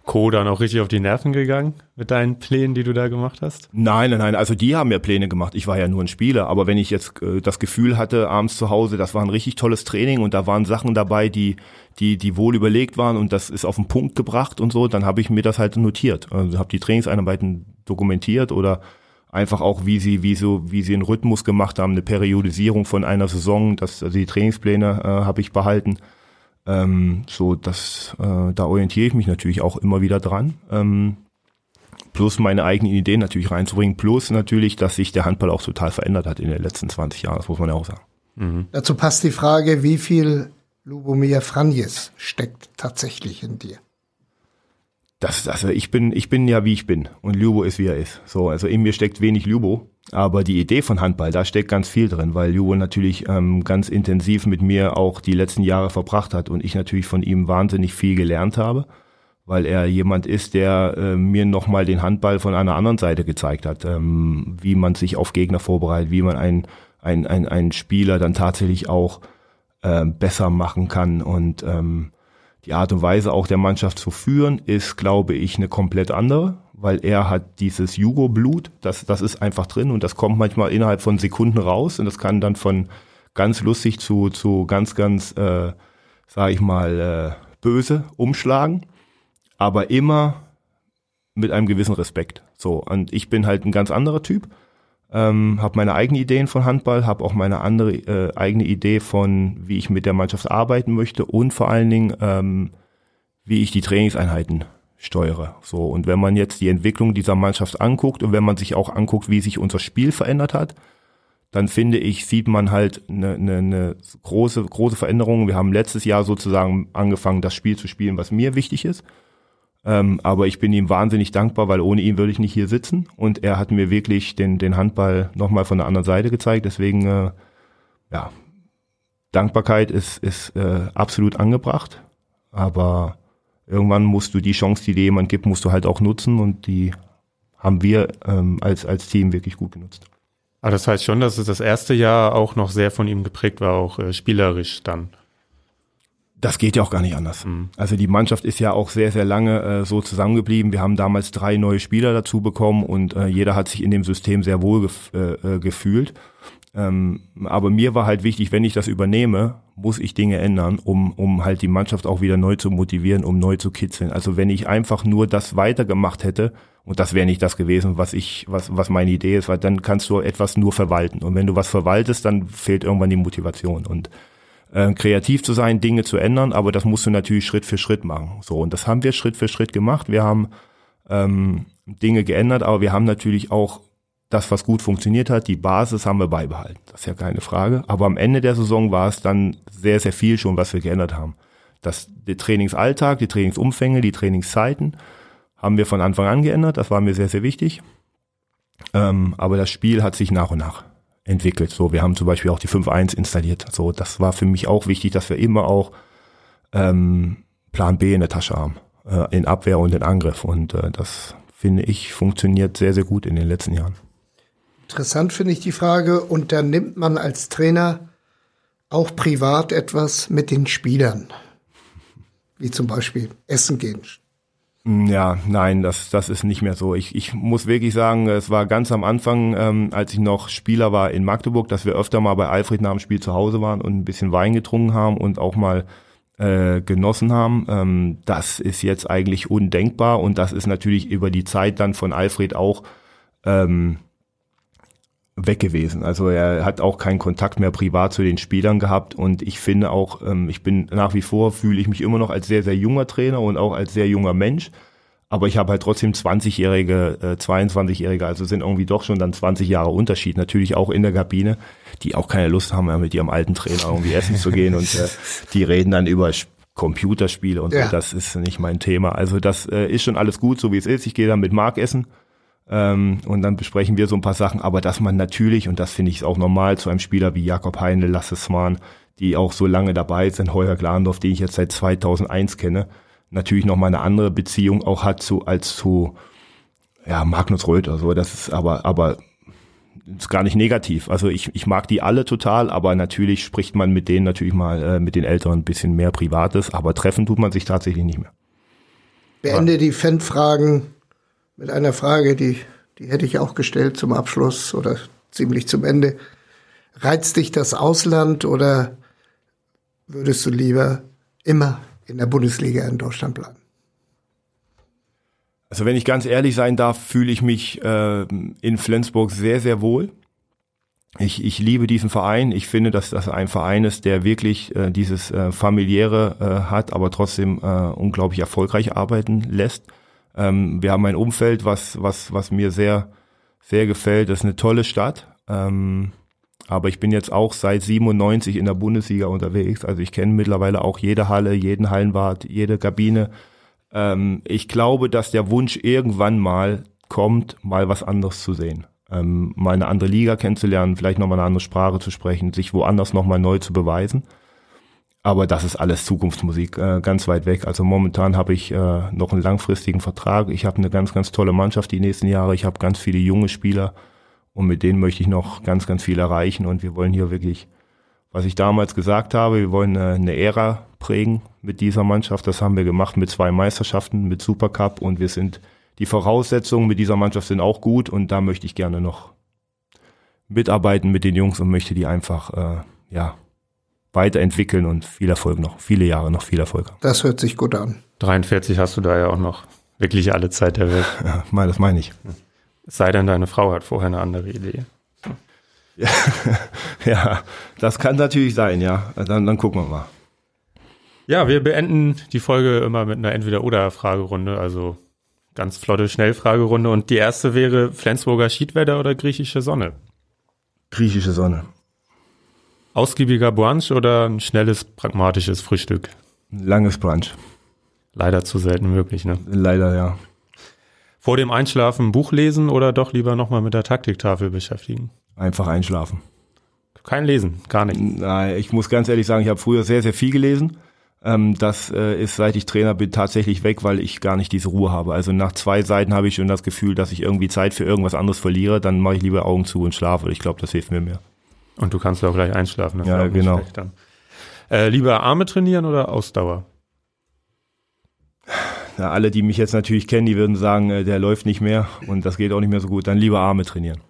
Co. dann auch richtig auf die Nerven gegangen mit deinen Plänen, die du da gemacht hast? Nein, nein, nein. Also die haben ja Pläne gemacht. Ich war ja nur ein Spieler. Aber wenn ich jetzt äh, das Gefühl hatte, abends zu Hause, das war ein richtig tolles Training und da waren Sachen dabei, die, die, die wohl überlegt waren und das ist auf den Punkt gebracht und so, dann habe ich mir das halt notiert. Also habe die Trainingseinheiten dokumentiert oder einfach auch, wie sie, wie so, wie sie einen Rhythmus gemacht haben, eine Periodisierung von einer Saison. Das, also die Trainingspläne äh, habe ich behalten. Ähm, so, das, äh, da orientiere ich mich natürlich auch immer wieder dran. Ähm, plus meine eigenen Ideen natürlich reinzubringen, plus natürlich, dass sich der Handball auch total verändert hat in den letzten 20 Jahren, das muss man ja auch sagen. Mhm. Dazu passt die Frage, wie viel Lubomir Franjes steckt tatsächlich in dir? Das, also ich bin, ich bin ja wie ich bin. Und Lubo ist wie er ist. So, also in mir steckt wenig Lubo, aber die Idee von Handball, da steckt ganz viel drin, weil Lubo natürlich ähm, ganz intensiv mit mir auch die letzten Jahre verbracht hat und ich natürlich von ihm wahnsinnig viel gelernt habe, weil er jemand ist, der äh, mir nochmal den Handball von einer anderen Seite gezeigt hat, ähm, wie man sich auf Gegner vorbereitet, wie man einen ein, ein, ein Spieler dann tatsächlich auch äh, besser machen kann. Und ähm, die Art und Weise auch der Mannschaft zu führen ist, glaube ich, eine komplett andere, weil er hat dieses Jugo-Blut, das, das ist einfach drin und das kommt manchmal innerhalb von Sekunden raus und das kann dann von ganz lustig zu, zu ganz, ganz, äh, sag ich mal, äh, böse umschlagen, aber immer mit einem gewissen Respekt. So, und ich bin halt ein ganz anderer Typ ähm, habe meine eigenen Ideen von Handball, habe auch meine andere äh, eigene Idee von, wie ich mit der Mannschaft arbeiten möchte und vor allen Dingen, ähm, wie ich die Trainingseinheiten steuere. So und wenn man jetzt die Entwicklung dieser Mannschaft anguckt und wenn man sich auch anguckt, wie sich unser Spiel verändert hat, dann finde ich, sieht man halt eine, eine, eine große große Veränderung. Wir haben letztes Jahr sozusagen angefangen, das Spiel zu spielen, was mir wichtig ist. Ähm, aber ich bin ihm wahnsinnig dankbar, weil ohne ihn würde ich nicht hier sitzen. Und er hat mir wirklich den, den Handball nochmal von der anderen Seite gezeigt. Deswegen, äh, ja, Dankbarkeit ist, ist äh, absolut angebracht. Aber irgendwann musst du die Chance, die dir jemand gibt, musst du halt auch nutzen. Und die haben wir ähm, als, als Team wirklich gut genutzt. Aber das heißt schon, dass es das erste Jahr auch noch sehr von ihm geprägt war, auch äh, spielerisch dann. Das geht ja auch gar nicht anders. Mhm. Also die Mannschaft ist ja auch sehr, sehr lange äh, so zusammengeblieben. Wir haben damals drei neue Spieler dazu bekommen und äh, jeder hat sich in dem System sehr wohl gef äh, äh, gefühlt. Ähm, aber mir war halt wichtig, wenn ich das übernehme, muss ich Dinge ändern, um, um halt die Mannschaft auch wieder neu zu motivieren, um neu zu kitzeln. Also wenn ich einfach nur das weitergemacht hätte, und das wäre nicht das gewesen, was ich, was, was meine Idee ist, weil dann kannst du etwas nur verwalten. Und wenn du was verwaltest, dann fehlt irgendwann die Motivation. Und äh, kreativ zu sein, Dinge zu ändern, aber das musst du natürlich Schritt für Schritt machen. So, und das haben wir Schritt für Schritt gemacht. Wir haben ähm, Dinge geändert, aber wir haben natürlich auch das, was gut funktioniert hat, die Basis haben wir beibehalten. Das ist ja keine Frage. Aber am Ende der Saison war es dann sehr, sehr viel schon, was wir geändert haben. Das, der Trainingsalltag, die Trainingsumfänge, die Trainingszeiten haben wir von Anfang an geändert. Das war mir sehr, sehr wichtig. Ähm, aber das Spiel hat sich nach und nach entwickelt. So, wir haben zum Beispiel auch die 5.1 installiert. So, das war für mich auch wichtig, dass wir immer auch ähm, Plan B in der Tasche haben, äh, in Abwehr und in Angriff. Und äh, das finde ich funktioniert sehr, sehr gut in den letzten Jahren. Interessant finde ich die Frage, unternimmt man als Trainer auch privat etwas mit den Spielern? Wie zum Beispiel Essen gehen, ja, nein, das, das ist nicht mehr so. Ich, ich muss wirklich sagen, es war ganz am Anfang, ähm, als ich noch Spieler war in Magdeburg, dass wir öfter mal bei Alfred nach dem Spiel zu Hause waren und ein bisschen Wein getrunken haben und auch mal äh, genossen haben. Ähm, das ist jetzt eigentlich undenkbar und das ist natürlich über die Zeit dann von Alfred auch ähm, weg gewesen. Also er hat auch keinen Kontakt mehr privat zu den Spielern gehabt und ich finde auch, ähm, ich bin nach wie vor, fühle ich mich immer noch als sehr, sehr junger Trainer und auch als sehr junger Mensch. Aber ich habe halt trotzdem 20-Jährige, äh, 22-Jährige, also sind irgendwie doch schon dann 20 Jahre Unterschied, natürlich auch in der Kabine, die auch keine Lust haben, mit ihrem alten Trainer irgendwie essen zu gehen und äh, die reden dann über Computerspiele und ja. so, das ist nicht mein Thema. Also das äh, ist schon alles gut, so wie es ist. Ich gehe dann mit Marc essen ähm, und dann besprechen wir so ein paar Sachen, aber dass man natürlich, und das finde ich auch normal, zu einem Spieler wie Jakob Heine, Lasse Swan, die auch so lange dabei sind, Heuer Glandorf, den ich jetzt seit 2001 kenne, natürlich noch mal eine andere Beziehung auch hat zu, als zu, ja, Magnus Röther, so, das ist aber, aber, ist gar nicht negativ. Also ich, ich mag die alle total, aber natürlich spricht man mit denen natürlich mal, äh, mit den Älteren ein bisschen mehr Privates, aber treffen tut man sich tatsächlich nicht mehr. beende die Fanfragen mit einer Frage, die, die hätte ich auch gestellt zum Abschluss oder ziemlich zum Ende. Reizt dich das Ausland oder würdest du lieber immer in der Bundesliga in Deutschland bleiben? Also wenn ich ganz ehrlich sein darf, fühle ich mich äh, in Flensburg sehr, sehr wohl. Ich, ich liebe diesen Verein. Ich finde, dass das ein Verein ist, der wirklich äh, dieses äh, familiäre äh, hat, aber trotzdem äh, unglaublich erfolgreich arbeiten lässt. Ähm, wir haben ein Umfeld, was was was mir sehr sehr gefällt. Das ist eine tolle Stadt. Ähm, aber ich bin jetzt auch seit 97 in der Bundesliga unterwegs. Also ich kenne mittlerweile auch jede Halle, jeden Hallenwart, jede Kabine. Ähm, ich glaube, dass der Wunsch irgendwann mal kommt, mal was anderes zu sehen ähm, mal eine andere Liga kennenzulernen, vielleicht nochmal eine andere Sprache zu sprechen, sich woanders nochmal neu zu beweisen. Aber das ist alles Zukunftsmusik, äh, ganz weit weg. Also momentan habe ich äh, noch einen langfristigen Vertrag. Ich habe eine ganz, ganz tolle Mannschaft die nächsten Jahre. Ich habe ganz viele junge Spieler und mit denen möchte ich noch ganz, ganz viel erreichen. Und wir wollen hier wirklich, was ich damals gesagt habe, wir wollen eine, eine Ära prägen mit dieser Mannschaft. Das haben wir gemacht mit zwei Meisterschaften, mit Supercup und wir sind die Voraussetzungen mit dieser Mannschaft sind auch gut und da möchte ich gerne noch mitarbeiten mit den Jungs und möchte die einfach äh, ja weiterentwickeln und viel Erfolg noch, viele Jahre noch viel Erfolg haben. Das hört sich gut an. 43 hast du da ja auch noch wirklich alle Zeit der Welt. Ja, mal, das meine ich. Es sei denn, deine Frau hat vorher eine andere Idee. Ja, ja das kann natürlich sein, ja. Dann, dann gucken wir mal. Ja, wir beenden die Folge immer mit einer Entweder-Oder-Fragerunde. Also Ganz flotte Schnellfragerunde. Und die erste wäre Flensburger Schiedwetter oder griechische Sonne? Griechische Sonne. Ausgiebiger Brunch oder ein schnelles, pragmatisches Frühstück? Langes Brunch. Leider zu selten möglich, ne? Leider, ja. Vor dem Einschlafen ein Buch lesen oder doch lieber nochmal mit der Taktiktafel beschäftigen? Einfach einschlafen. Kein Lesen, gar nicht. Nein, ich muss ganz ehrlich sagen, ich habe früher sehr, sehr viel gelesen. Ähm, das äh, ist, seit ich Trainer bin, tatsächlich weg, weil ich gar nicht diese Ruhe habe. Also nach zwei Seiten habe ich schon das Gefühl, dass ich irgendwie Zeit für irgendwas anderes verliere. Dann mache ich lieber Augen zu und schlafe. Ich glaube, das hilft mir mehr. Und du kannst auch gleich einschlafen. Das ja, genau. Äh, lieber Arme trainieren oder Ausdauer? Ja, alle, die mich jetzt natürlich kennen, die würden sagen, äh, der läuft nicht mehr und das geht auch nicht mehr so gut. Dann lieber Arme trainieren.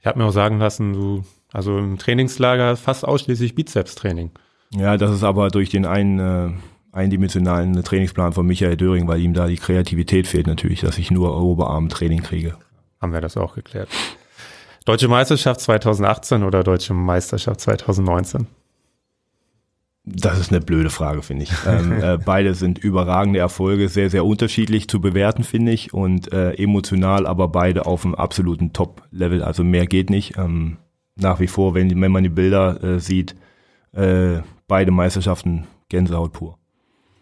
Ich habe mir auch sagen lassen, du, also im Trainingslager fast ausschließlich Bizeps-Training. Ja, das ist aber durch den einen äh, eindimensionalen Trainingsplan von Michael Döring, weil ihm da die Kreativität fehlt natürlich, dass ich nur Oberarmtraining kriege. Haben wir das auch geklärt. Deutsche Meisterschaft 2018 oder Deutsche Meisterschaft 2019? Das ist eine blöde Frage, finde ich. ähm, äh, beide sind überragende Erfolge, sehr, sehr unterschiedlich zu bewerten, finde ich, und äh, emotional, aber beide auf einem absoluten Top-Level. Also mehr geht nicht. Ähm, nach wie vor, wenn, wenn man die Bilder äh, sieht, äh, beide Meisterschaften Gänsehaut pur.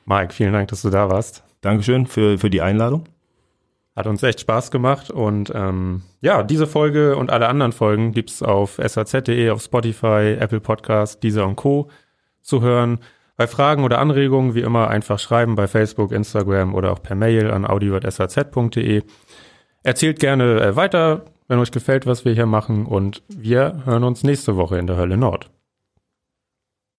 Mike, vielen Dank, dass du da warst. Dankeschön für, für die Einladung. Hat uns echt Spaß gemacht und ähm, ja, diese Folge und alle anderen Folgen gibt's auf saz.de, auf Spotify, Apple Podcast, Deezer und Co. zu hören. Bei Fragen oder Anregungen wie immer einfach schreiben bei Facebook, Instagram oder auch per Mail an audio.saz.de. Erzählt gerne äh, weiter, wenn euch gefällt, was wir hier machen und wir hören uns nächste Woche in der Hölle Nord.